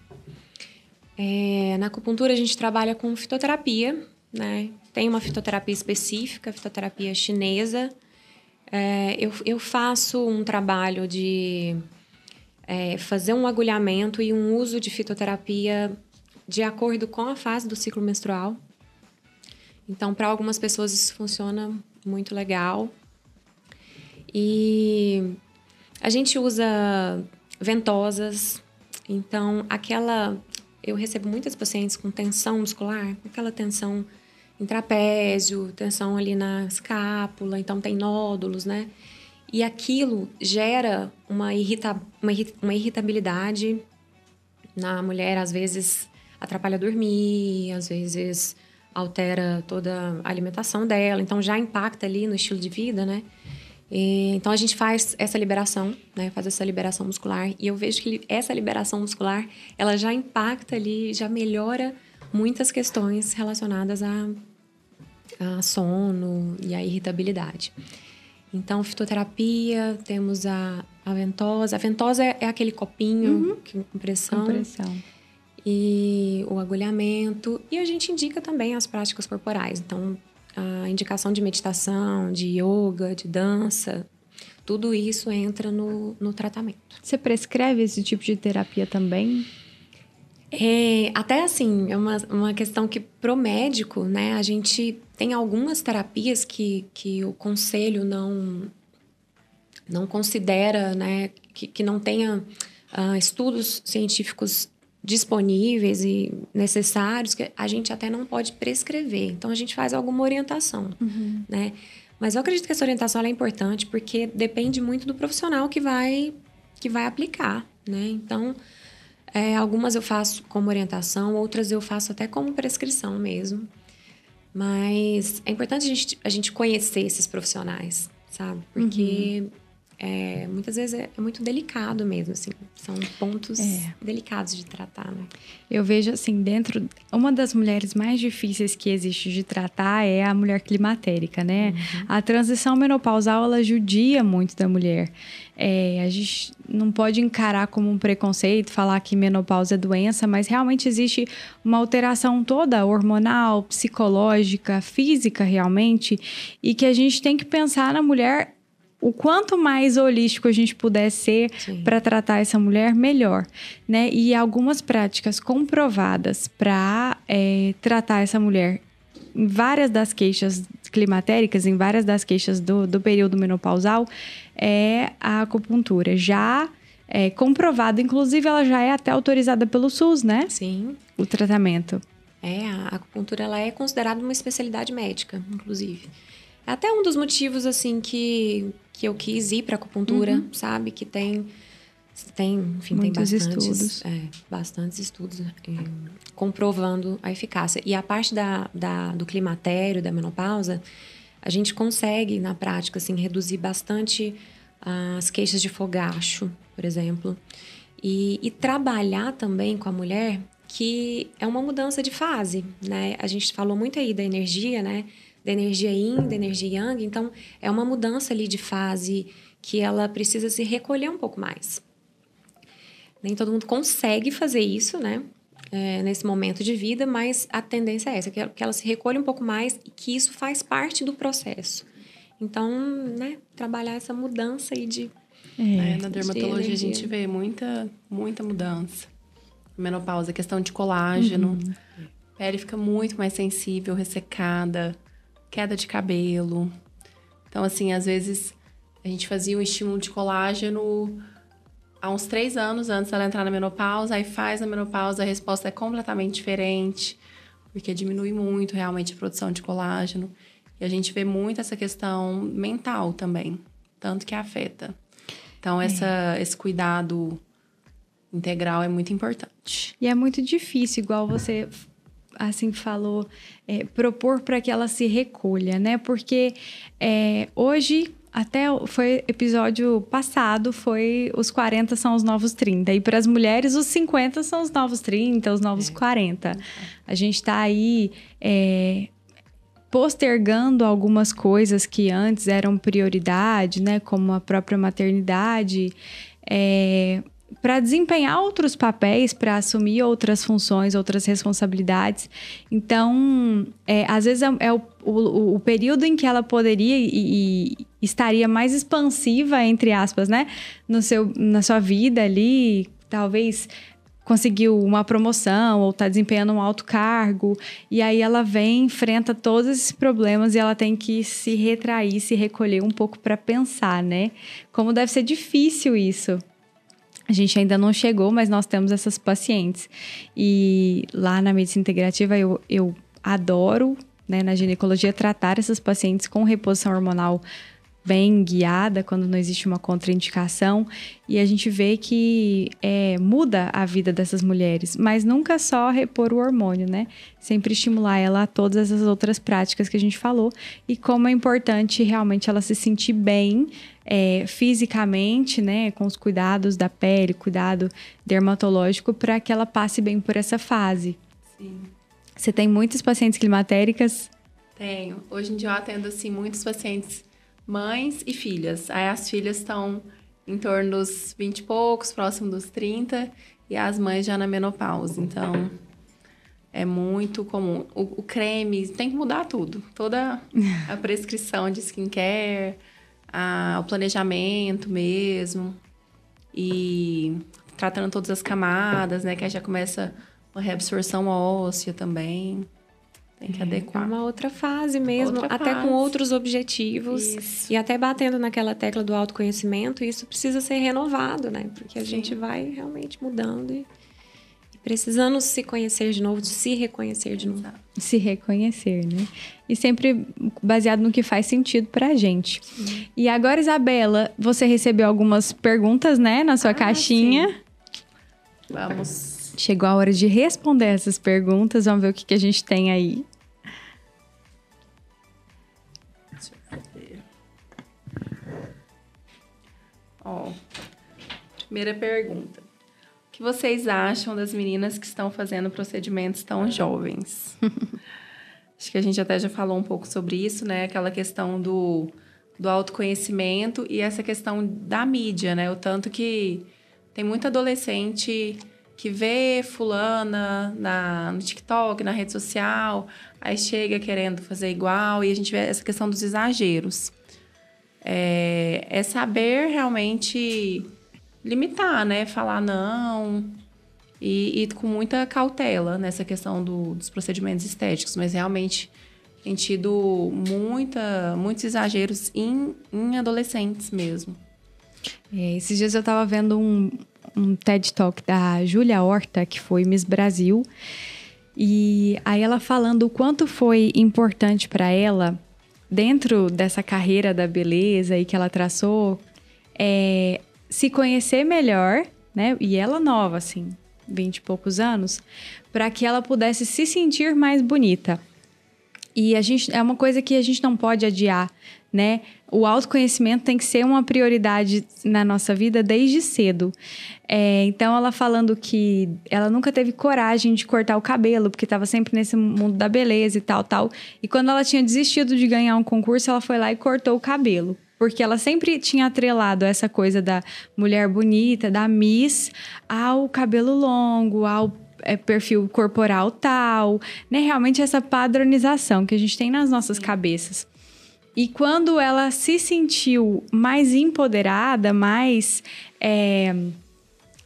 S3: É, na acupuntura a gente trabalha com fitoterapia, né? Tem uma fitoterapia específica, fitoterapia chinesa. É, eu, eu faço um trabalho de é, fazer um agulhamento e um uso de fitoterapia de acordo com a fase do ciclo menstrual. Então, para algumas pessoas isso funciona muito legal. E a gente usa ventosas. Então, aquela. Eu recebo muitas pacientes com tensão muscular, aquela tensão em trapézio, tensão ali na escápula, então tem nódulos, né? E aquilo gera uma, irrita, uma, uma irritabilidade na mulher, às vezes atrapalha dormir, às vezes altera toda a alimentação dela, então já impacta ali no estilo de vida, né? E, então a gente faz essa liberação, né? Faz essa liberação muscular e eu vejo que essa liberação muscular ela já impacta ali, já melhora muitas questões relacionadas a, a sono e a irritabilidade. Então, fitoterapia, temos a, a ventosa. A ventosa é, é aquele copinho que- com pressão
S1: Compressão.
S3: e o agulhamento. E a gente indica também as práticas corporais. Então, a indicação de meditação, de yoga, de dança, tudo isso entra no, no tratamento.
S1: Você prescreve esse tipo de terapia também?
S3: É, até assim, é uma, uma questão que pro médico, né, a gente tem algumas terapias que, que o conselho não, não considera, né, que, que não tenha ah, estudos científicos disponíveis e necessários, que a gente até não pode prescrever. Então, a gente faz alguma orientação, né? Mas eu acredito que essa orientação é importante porque depende muito do profissional que vai, que vai aplicar, né? Então, é, algumas eu faço como orientação, outras eu faço até como prescrição mesmo. Mas é importante a gente, a gente conhecer esses profissionais, sabe? Porque é, muitas vezes é, é muito delicado mesmo, assim. São pontos
S1: É.
S3: delicados de tratar, né?
S1: Eu vejo assim, dentro. Uma das mulheres mais difíceis que existe de tratar é a mulher climatérica, né? A transição menopausal, ela judia muito da mulher. É, a gente não pode encarar como um preconceito, falar que menopausa é doença, mas realmente existe uma alteração toda hormonal, psicológica, física, realmente, e que a gente tem que pensar na mulher. O quanto mais holístico a gente puder ser para tratar essa mulher, melhor, né? E algumas práticas comprovadas para tratar essa mulher em várias das queixas climatéricas, em várias das queixas do, do período menopausal, é a acupuntura. Já é comprovado, inclusive ela já é até autorizada pelo SUS, né?
S3: Sim.
S1: O tratamento.
S3: É, a acupuntura ela é considerada uma especialidade médica, inclusive. É até um dos motivos, assim, que, que eu quis ir para acupuntura, sabe? Que tem, tem enfim,
S1: Muitos
S3: tem bastantes
S1: estudos.
S3: É, bastantes estudos é, comprovando a eficácia. E a parte da, da, do climatério, da menopausa, a gente consegue, na prática, assim, reduzir bastante as queixas de fogacho, por exemplo. E, e trabalhar também com a mulher que é uma mudança de fase, né? A gente falou muito aí da energia, né? Da energia yin, da energia yang. Então, é uma mudança ali de fase que ela precisa se recolher um pouco mais. Nem todo mundo consegue fazer isso, né? É, nesse momento de vida, mas a tendência é essa, que ela, que ela se recolhe um pouco mais e que isso faz parte do processo. Então, né, trabalhar essa mudança aí de
S2: É, na
S3: de
S2: dermatologia a
S3: energia.
S2: gente vê muita, muita mudança. Menopausa, questão de colágeno. Pele fica muito mais sensível, ressecada, queda de cabelo. Então, assim, às vezes A gente fazia um estímulo de colágeno há uns três anos antes dela entrar na menopausa, aí faz a menopausa, a resposta é completamente diferente, porque diminui muito realmente a produção de colágeno. E a gente vê muito essa questão mental também, tanto que afeta. Então, essa, é. esse cuidado integral é muito importante.
S1: E é muito difícil, igual você assim falou, é, propor para que ela se recolha, né? Porque é, hoje até foi episódio passado, foi os 40 são os novos 30. E para as mulheres, os 50 são os novos 30, os novos é. 40. A gente está aí é, postergando algumas coisas que antes eram prioridade, né? Como a própria maternidade. É, para desempenhar outros papéis, para assumir outras funções, outras responsabilidades. Então, é, às vezes é, é o, o, o, período em que ela poderia e, e, estaria mais expansiva, entre aspas, né? No seu, na sua vida ali, talvez conseguiu uma promoção ou está desempenhando um alto cargo e aí ela vem enfrenta todos esses problemas e ela tem que se retrair se recolher um pouco para pensar né como deve ser difícil isso a gente ainda não chegou, mas nós temos essas pacientes. E lá na medicina integrativa eu, eu adoro, né, na ginecologia, tratar essas pacientes com reposição hormonal bem guiada, quando não existe uma contraindicação, e a gente vê que é, muda a vida dessas mulheres, mas nunca só repor o hormônio, né? Sempre estimular ela a todas essas outras práticas que a gente falou, e como é importante realmente ela se sentir bem é, fisicamente, né, com os cuidados da pele, cuidado dermatológico, para que ela passe bem por essa fase. Sim. Você tem muitas pacientes climatéricas?
S2: Tenho. Hoje em dia eu atendo assim muitos pacientes mães e filhas. Aí as filhas estão em torno dos 20 e poucos, próximo dos 30, e as mães já na menopausa. Então, é muito comum. O, o creme tem que mudar tudo. Toda a *laughs* prescrição de skincare, a, o planejamento mesmo. E tratando todas as camadas, né? Que aí já começa uma reabsorção óssea também. Tem que é, adequar.
S3: É uma outra fase mesmo, outra até fase. com outros objetivos. Isso. E até batendo naquela tecla do autoconhecimento, isso precisa ser renovado, né? Porque a Sim. gente vai realmente mudando e, e, precisando se conhecer de novo, se reconhecer de novo.
S1: Se reconhecer, né? E sempre baseado no que faz sentido pra gente. Sim. E agora, Isabela, você recebeu algumas perguntas, né, na sua ah, caixinha. Sim.
S2: Vamos
S1: Chegou a hora de responder essas perguntas. Vamos ver o que, que a gente tem aí.
S2: Deixa eu ver. Ó, primeira pergunta. O que vocês acham das meninas que estão fazendo procedimentos tão jovens? *laughs* Acho que a gente até já falou um pouco sobre isso, né? Aquela questão do, do autoconhecimento e essa questão da mídia, né? O tanto que tem muita adolescente que vê fulana na, no TikTok, na rede social, aí chega querendo fazer igual, e a gente vê essa questão dos exageros. É, é saber realmente limitar, né? Falar não e, e, com muita cautela nessa questão do, dos procedimentos estéticos, mas realmente tem tido muita, muitos exageros em, em adolescentes mesmo.
S1: É, esses dias eu estava vendo um, um TED Talk da Júlia Horta, que foi Miss Brasil. E aí ela falando o quanto foi importante para ela, dentro dessa carreira da beleza e que ela traçou, é, se conhecer melhor, né? E ela nova, assim, vinte e poucos anos, para que ela pudesse se sentir mais bonita. E a gente é uma coisa que a gente não pode adiar, né? O autoconhecimento tem que ser uma prioridade na nossa vida desde cedo. É, então, ela falando que ela nunca teve coragem de cortar o cabelo, porque estava sempre nesse mundo da beleza e tal, tal. E quando ela tinha desistido de ganhar um concurso, ela foi lá e cortou o cabelo. Porque ela sempre tinha atrelado essa coisa da mulher bonita, da Miss, ao cabelo longo, ao é, perfil corporal tal, né? Realmente essa padronização que a gente tem nas nossas cabeças. E quando ela se sentiu mais empoderada, mais. É,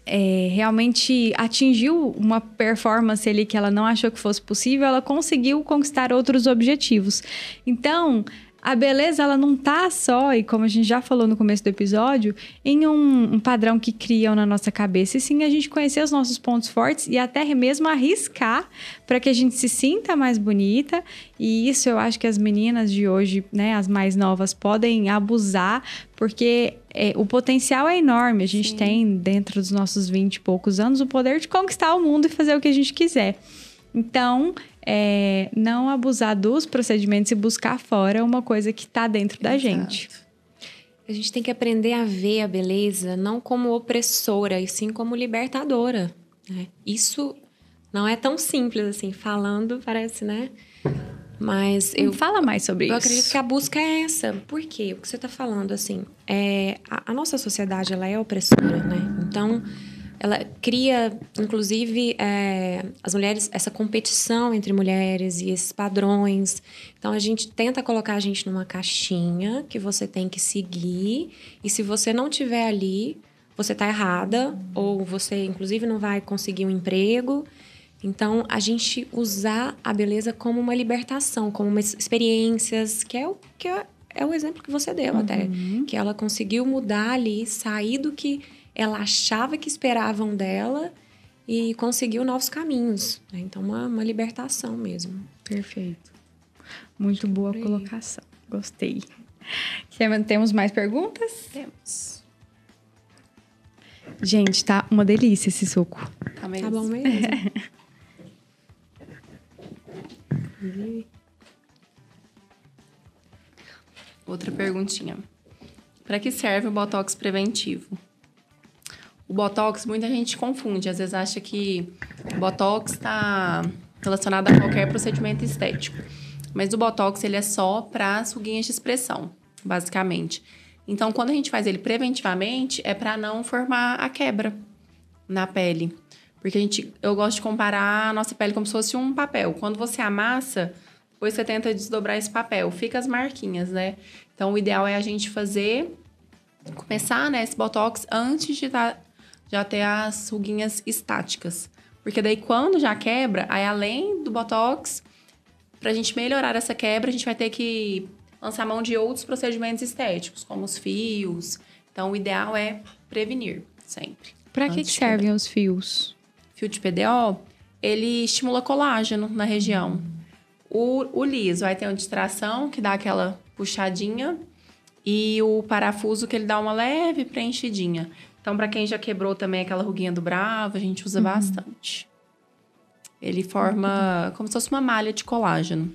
S1: é, realmente atingiu uma performance ali que ela não achou que fosse possível, ela conseguiu conquistar outros objetivos. Então, a beleza ela não tá só, e como a gente já falou no começo do episódio, em um, um, padrão que criam na nossa cabeça, e sim a gente conhecer os nossos pontos fortes e até mesmo arriscar para que a gente se sinta mais bonita. E isso eu acho que as meninas de hoje, né, as mais novas, podem abusar, porque é, o potencial é enorme. A gente sim. tem, dentro dos nossos 20 e poucos anos, o poder de conquistar o mundo e fazer o que a gente quiser. Então, é, não abusar dos procedimentos e buscar fora uma coisa que está dentro da Exato. gente.
S3: A gente tem que aprender a ver a beleza não como opressora, e sim como libertadora. Né? Isso não é tão simples assim, falando parece, né? Mas eu.
S1: Fala mais sobre
S3: eu
S1: isso.
S3: Eu acredito que a busca é essa. Por quê? O que você está falando, assim, é, a, a, nossa sociedade ela é opressora, né? Então ela cria, inclusive, é, as mulheres, essa competição entre mulheres e esses padrões. Então, a gente tenta colocar a gente numa caixinha que você tem que seguir, e se você não tiver ali, você está errada, ou você, inclusive, não vai conseguir um emprego. Então, a gente usar a beleza como uma libertação, como uma experiências, que é o que é, é o exemplo que você deu uhum. até. Que ela conseguiu mudar ali, sair do que ela achava que esperavam dela e conseguiu novos caminhos. Né? Então, uma, uma libertação mesmo.
S1: Perfeito. Muito boa colocação. Gostei. Temos mais perguntas?
S2: Temos.
S1: Gente, tá uma delícia esse suco.
S3: Tá, mesmo. tá bom mesmo. *laughs*
S2: Outra perguntinha. Para que serve o botox preventivo? O Botox, muita gente confunde. Às vezes acha que Botox está relacionado a qualquer procedimento estético. Mas o Botox, ele é só para ruguinhas de expressão, basicamente. Então, quando a gente faz ele preventivamente, é para não formar a quebra na pele. Porque a gente, eu gosto de comparar a nossa pele como se fosse um papel. Quando você amassa, depois você tenta desdobrar esse papel, fica as marquinhas, né? Então, o ideal é a gente fazer, começar, né, esse botox antes de estar tá já ter as ruguinhas estáticas. Porque daí quando já quebra, aí além do botox, pra gente melhorar essa quebra, a gente vai ter que lançar mão de outros procedimentos estéticos, como os fios. Então o ideal é prevenir sempre.
S1: Para que, que servem os fios?
S2: Fio de PDO, ele estimula colágeno na região. O, o liso vai ter uma distração que dá aquela puxadinha e o parafuso que ele dá uma leve preenchidinha. Então, para quem já quebrou também aquela ruguinha do bravo, a gente usa uhum. bastante. Ele forma como se fosse uma malha de colágeno.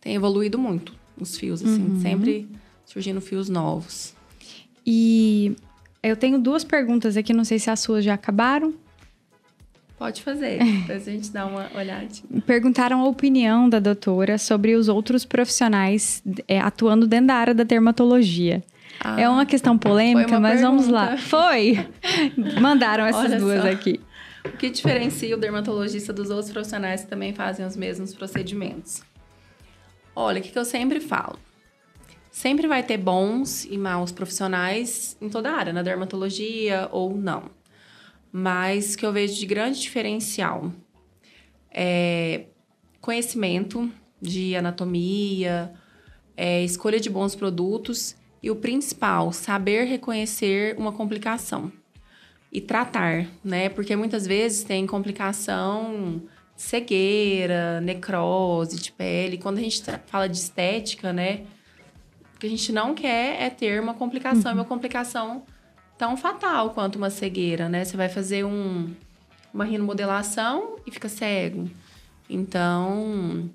S2: Tem evoluído muito os fios, assim, uhum. sempre surgindo fios novos.
S1: E eu tenho duas perguntas aqui, não sei se as suas já acabaram.
S2: Pode fazer, *laughs* depois a gente dá uma olhada.
S1: Perguntaram a opinião da doutora sobre os outros profissionais é, atuando dentro da área da dermatologia. Ah, é uma questão polêmica, uma mas pergunta. vamos lá. Foi! *laughs* Mandaram essas Olha duas só. aqui.
S2: O que diferencia o dermatologista dos outros profissionais que também fazem os mesmos procedimentos? Olha, o que, eu sempre falo? Sempre vai ter bons e maus profissionais em toda a área, na dermatologia ou não. Mas que eu vejo de grande diferencial é conhecimento de anatomia, é escolha de bons produtos e o principal, saber reconhecer uma complicação e tratar, né? Porque muitas vezes tem complicação cegueira, necrose de pele. Quando a gente fala de estética, né? O que a gente não quer é ter uma complicação, uhum. uma complicação tão fatal quanto uma cegueira, né? Você vai fazer um, uma rinomodelação e fica cego. Então,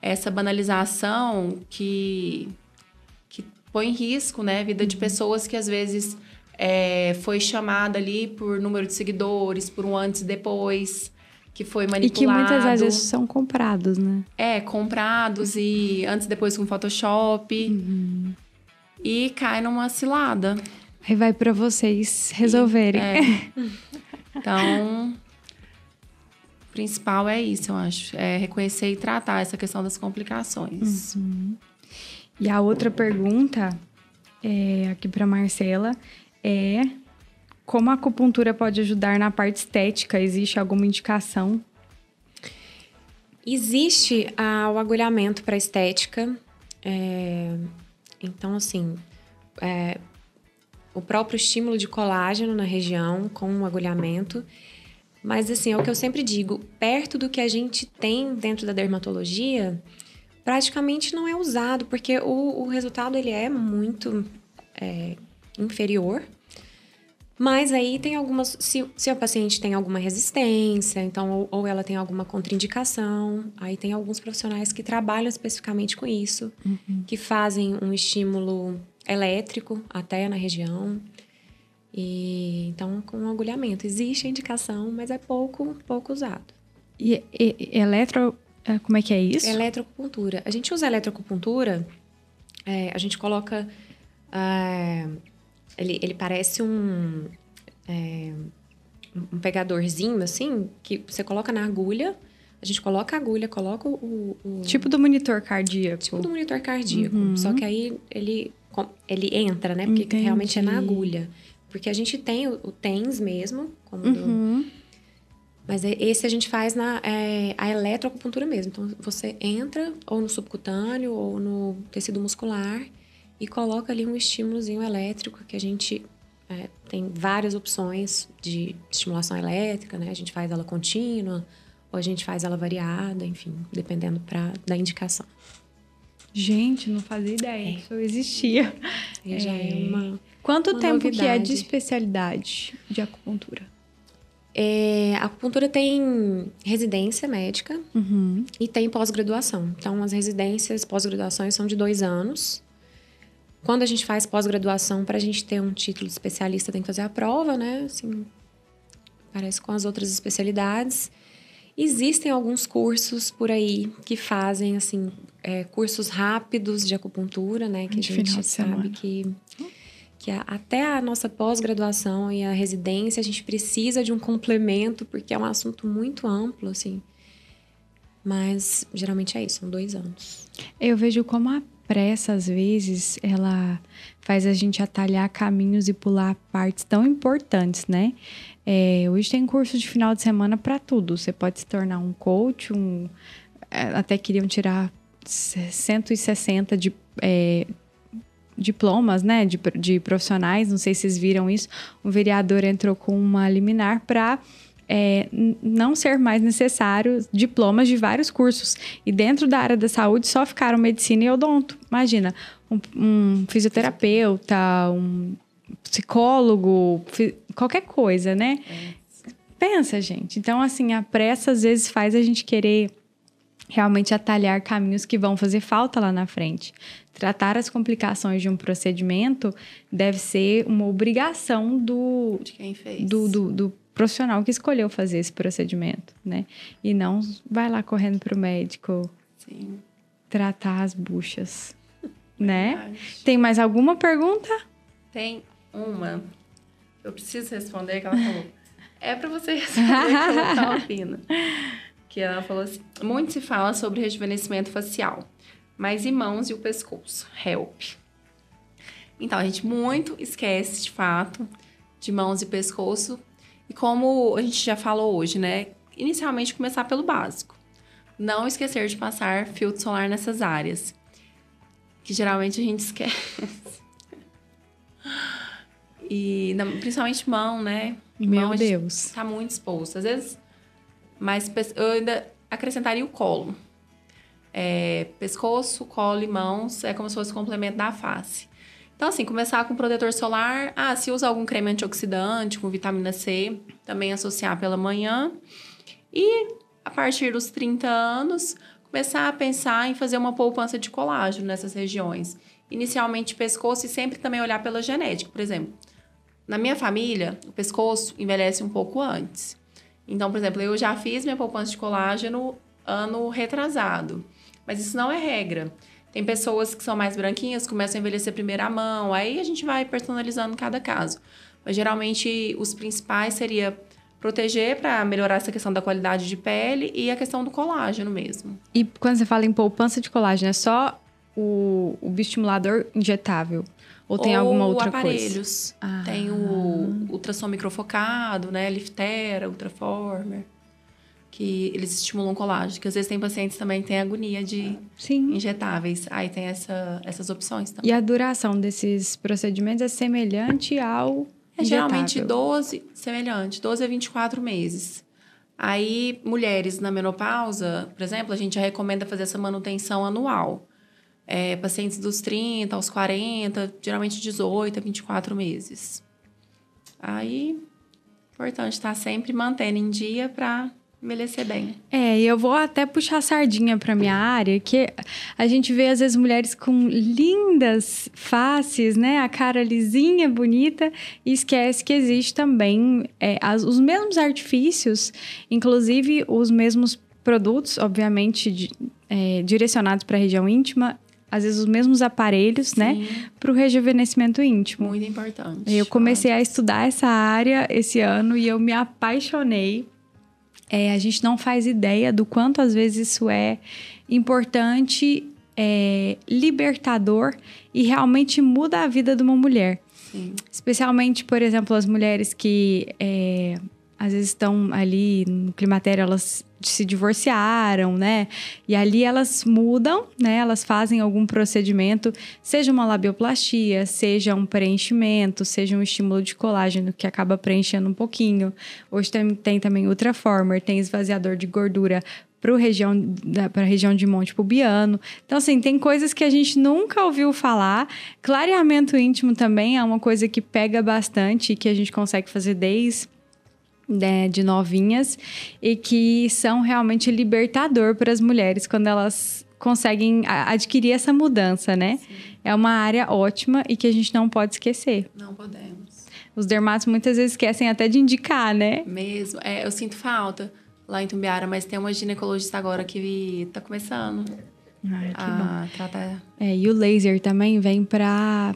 S2: essa banalização que põe em risco, né, a vida de uhum. pessoas que às vezes é, foi chamada ali por número de seguidores, por um antes e depois, que foi manipulado.
S1: E que muitas vezes são comprados, né?
S2: É, comprados e antes e depois com Photoshop. Uhum. E cai numa cilada.
S1: Aí vai para vocês resolverem. E, é. *laughs*
S2: Então, o principal é isso, eu acho. É reconhecer e tratar essa questão das complicações.
S1: Uhum. E a outra pergunta, é, aqui para Marcela, é como a acupuntura pode ajudar na parte estética? Existe alguma indicação?
S3: Existe ah, o agulhamento para estética. É, então, assim, é, o próprio estímulo de colágeno na região com o agulhamento. Mas, assim, é o que eu sempre digo: perto do que a gente tem dentro da dermatologia, praticamente não é usado, porque o, o resultado ele é muito é, inferior. Mas aí tem algumas. Se, se a paciente tem alguma resistência, então, ou, ou, ela tem alguma contraindicação, aí tem alguns profissionais que trabalham especificamente com isso, uhum. que fazem um estímulo elétrico até na região. E então com agulhamento existe a indicação, mas é pouco pouco usado.
S1: E, e eletro como é que é isso?
S3: Eletroacupuntura. A gente usa eletroacupuntura, é, a gente coloca é, ele, ele parece um é, um pegadorzinho assim que você coloca na agulha. A gente coloca a agulha, coloca o, o...
S1: Tipo do monitor cardíaco.
S3: Tipo do monitor cardíaco. Uhum. Só que aí ele ele entra, né? Porque Entendi. realmente é na agulha. Porque a gente tem o, o TENS mesmo, como uhum. do, mas esse a gente faz na é, a eletroacupuntura mesmo. Então você entra ou no subcutâneo ou no tecido muscular e coloca ali um estímulozinho elétrico que a gente é, tem várias opções de estimulação elétrica, né? A gente faz ela contínua ou a gente faz ela variada, enfim, dependendo pra, da indicação.
S1: Gente, não fazia ideia é. que isso existia.
S3: E já é, é uma.
S1: Quanto
S3: uma
S1: tempo
S3: novidade.
S1: que é de especialidade de acupuntura?
S3: É, a acupuntura tem residência médica
S1: uhum.
S3: e tem pós-graduação. Então, as residências, pós-graduações são de dois anos. Quando a gente faz pós-graduação, para a gente ter um título de especialista, tem que fazer a prova, né? Assim, parece com as outras especialidades. Existem alguns cursos por aí que fazem, assim, é, cursos rápidos de acupuntura, né? Que
S1: de
S3: a gente sabe que, que até a nossa pós-graduação e a residência, a gente precisa de um complemento, porque é um assunto muito amplo, assim. Mas, geralmente é isso, são dois anos.
S1: Eu vejo como a pressa, às vezes, ela faz a gente atalhar caminhos e pular partes tão importantes, né? É, hoje tem curso de final de semana para tudo. Você pode se tornar um coach, um, é, até queriam tirar 160 de, é, diplomas, né, de, de profissionais. Não sei se vocês viram isso. Um vereador entrou com uma liminar para é, não ser mais necessário diplomas de vários cursos. E dentro da área da saúde só ficaram medicina e odonto. Imagina, um, um fisioterapeuta, um psicólogo, qualquer coisa, né? É. Pensa, gente. Então, assim, a pressa às vezes faz a gente querer realmente atalhar caminhos que vão fazer falta lá na frente. Tratar as complicações de um procedimento deve ser uma obrigação do,
S2: de quem fez.
S1: do, do, do profissional que escolheu fazer esse procedimento, né? E não vai lá correndo para o médico
S2: Sim.
S1: tratar as buchas, *laughs* né? Tem mais alguma pergunta?
S2: Tem uma. Eu preciso responder que ela falou. é para você responder que ela tá *laughs* opina. Que ela falou assim: muito se fala sobre rejuvenescimento facial, mas e mãos e o pescoço? Help. Então, a gente muito esquece de fato de mãos e pescoço. E como a gente já falou hoje, né? Inicialmente começar pelo básico. Não esquecer de passar filtro solar nessas áreas. Que geralmente a gente esquece. *laughs* E principalmente mão, né?
S1: Meu
S2: mão,
S1: Deus.
S2: Tá muito exposto. Às vezes, mas eu ainda acrescentaria o colo. É, pescoço, colo e mãos é como se fosse o complemento da face. Então, assim, começar com protetor solar. Ah, se usa algum creme antioxidante com vitamina C, também associar pela manhã. E a partir dos 30 anos, começar a pensar em fazer uma poupança de colágeno nessas regiões. Inicialmente pescoço e sempre também olhar pela genética. Por exemplo, na minha família, o pescoço envelhece um pouco antes. Então, por exemplo, eu já fiz minha poupança de colágeno ano retrasado. Mas isso não é regra. Tem pessoas que são mais branquinhas, começam a envelhecer primeiro à mão, aí a gente vai personalizando cada caso. Mas geralmente os principais seria proteger para melhorar essa questão da qualidade de pele e a questão do colágeno mesmo.
S1: E quando você fala em poupança de colágeno, é só o, o bioestimulador injetável? Ou tem
S2: Ou
S1: alguma outra
S2: aparelhos.
S1: coisa? Ah.
S2: Tem o ultrassom microfocado, né? Liftera, Ultraformer. Que eles estimulam colágeno. Que às vezes tem pacientes também que têm agonia de
S1: Sim.
S2: injetáveis. Aí tem essa, essas opções também.
S1: E a duração desses procedimentos é semelhante ao.
S2: É geralmente
S1: injetável.
S2: 12, semelhante, 12 a 24 meses. Aí, mulheres na menopausa, por exemplo, a gente já recomenda fazer essa manutenção anual. É, pacientes dos 30 aos 40, geralmente 18 a 24 meses. Aí, importante estar sempre mantendo em dia para envelhecer bem.
S1: É, e eu vou até puxar a sardinha para minha área, que a gente vê às vezes mulheres com lindas faces, né, a cara lisinha, bonita, e esquece que existe também é, as- os mesmos artifícios, inclusive os mesmos produtos, obviamente di- é, direcionados para a região íntima, às vezes os mesmos aparelhos, né,
S2: Sim,
S1: para o rejuvenescimento íntimo.
S2: Muito importante.
S1: Eu comecei a estudar essa área esse ano e eu me apaixonei. É, a gente não faz ideia do quanto às vezes isso é importante, é, libertador e realmente muda a vida de uma mulher.
S2: Sim.
S1: Especialmente, por exemplo, as mulheres que é, às vezes estão ali no climatério, elas se divorciaram, né? E ali elas mudam, né? Elas fazem algum procedimento, seja uma labioplastia, seja um preenchimento, seja um estímulo de colágeno que acaba preenchendo um pouquinho. Hoje tem, tem também Ultraformer, tem esvaziador de gordura para região a região de Monte Pubiano. Então assim, tem coisas que a gente nunca ouviu falar. Clareamento íntimo também é uma coisa que pega bastante e que a gente consegue fazer desde né, de novinhas e que são realmente libertador para as mulheres quando elas conseguem adquirir essa mudança, né? É uma área ótima e que a gente não pode esquecer.
S2: Não podemos.
S1: Os dermatos muitas vezes esquecem até de indicar, né?
S2: Mesmo. É, eu sinto falta lá em Tumbiara, mas tem uma ginecologista agora que tá começando
S1: Ai, que bom.
S2: a tratar
S1: É, e o laser também vem para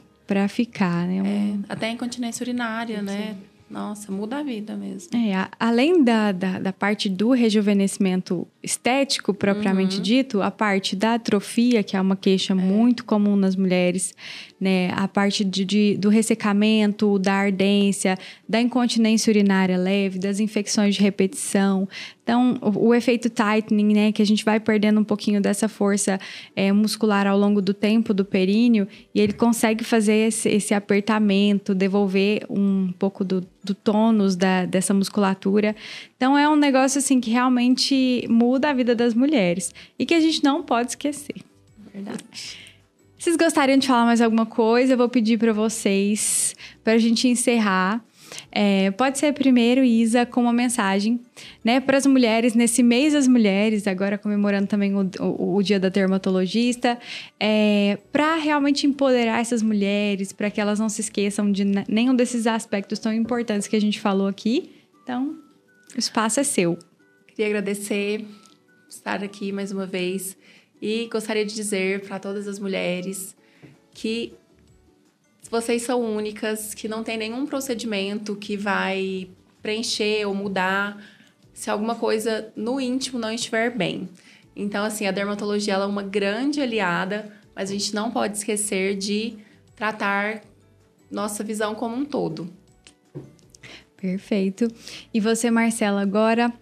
S1: ficar, né? Um-
S2: é, até incontinência urinária, né? Nossa, muda a vida mesmo.
S1: É, a- além da, da, da parte do rejuvenescimento estético, propriamente dito, a parte da atrofia, que é uma queixa muito comum nas mulheres, né? A parte de, de- do ressecamento, da ardência, da incontinência urinária leve, das infecções de repetição. Então, o, o efeito tightening, né? Que a gente vai perdendo um pouquinho dessa força é, muscular ao longo do tempo do períneo e ele consegue fazer esse, esse apertamento, devolver um pouco do, do tônus da, dessa musculatura. Então, é um negócio assim que realmente muda a vida das mulheres e que a gente não pode esquecer.
S2: Verdade.
S1: Vocês gostariam de falar mais alguma coisa? Eu vou pedir para vocês, para a gente encerrar. É, pode ser primeiro, Isa, com uma mensagem né, para as mulheres, nesse mês das mulheres, agora comemorando também o, o- o dia da dermatologista, é, para realmente empoderar essas mulheres, para que elas não se esqueçam de ne- nenhum desses aspectos tão importantes que a gente falou aqui. Então, o espaço é seu.
S2: Queria agradecer por estar aqui mais uma vez e gostaria de dizer para todas as mulheres que vocês são únicas, que não tem nenhum procedimento que vai preencher ou mudar se alguma coisa no íntimo não estiver bem. Então, assim, a dermatologia ela é uma grande aliada, mas a gente não pode esquecer de tratar nossa visão como um todo.
S1: Perfeito. E você, Marcela, agora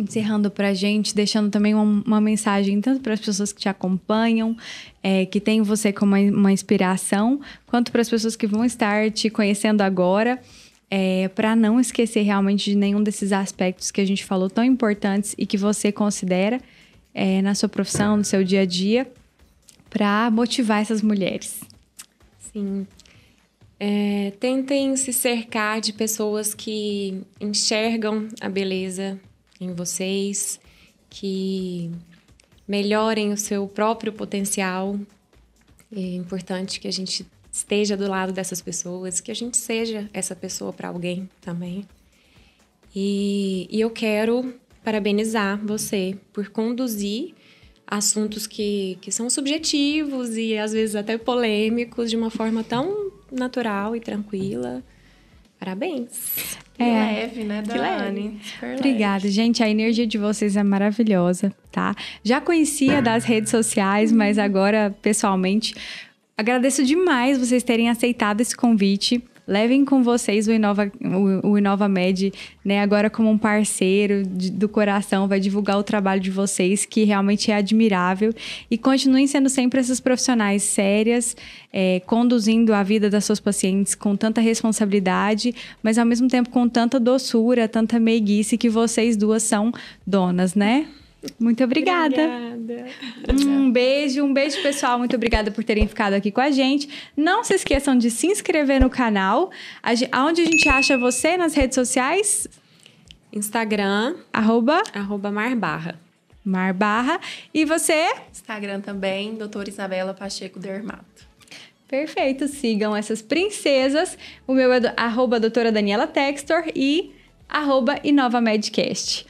S1: encerrando pra gente, deixando também uma, uma mensagem tanto para as pessoas que te acompanham, é, que tem você como uma, uma inspiração, quanto para as pessoas que vão estar te conhecendo agora, é, para não esquecer realmente de nenhum desses aspectos que a gente falou tão importantes e que você considera é, na sua profissão, no seu dia a dia, para motivar essas mulheres.
S3: Sim. É, tentem se cercar de pessoas que enxergam a beleza em vocês, que melhorem o seu próprio potencial. É importante que a gente esteja do lado dessas pessoas, que a gente seja essa pessoa para alguém também. E, e eu quero parabenizar você por conduzir assuntos que, que são subjetivos e às vezes até polêmicos de uma forma tão natural e tranquila. Parabéns.
S1: É.
S2: leve, né,
S3: Que
S2: Dani? Super leve.
S1: Obrigada, gente. A energia de vocês é maravilhosa, tá? Já conhecia das redes sociais, mas agora pessoalmente agradeço demais vocês terem aceitado esse convite. Levem com vocês o Inova, o, o Inova Med, né? Agora como um parceiro de, do coração, vai divulgar o trabalho de vocês, que realmente é admirável. E continuem sendo sempre essas profissionais sérias, é, conduzindo a vida das suas pacientes com tanta responsabilidade, mas ao mesmo tempo com tanta doçura, tanta meiguice que vocês duas são donas, né? Muito obrigada.
S3: Obrigada.
S1: Um beijo, um beijo, pessoal. Muito obrigada por terem ficado aqui com a gente. Não se esqueçam de se inscrever no canal. Onde a gente acha você nas redes sociais?
S3: Instagram,
S1: arroba,
S3: arroba Marbarra.
S1: Marbarra. E você?
S2: Instagram também, doutora Isabela Pacheco Dermato.
S1: Perfeito, sigam essas princesas. O meu é do, arroba doutora Daniela Textor e arroba Inova Medcast.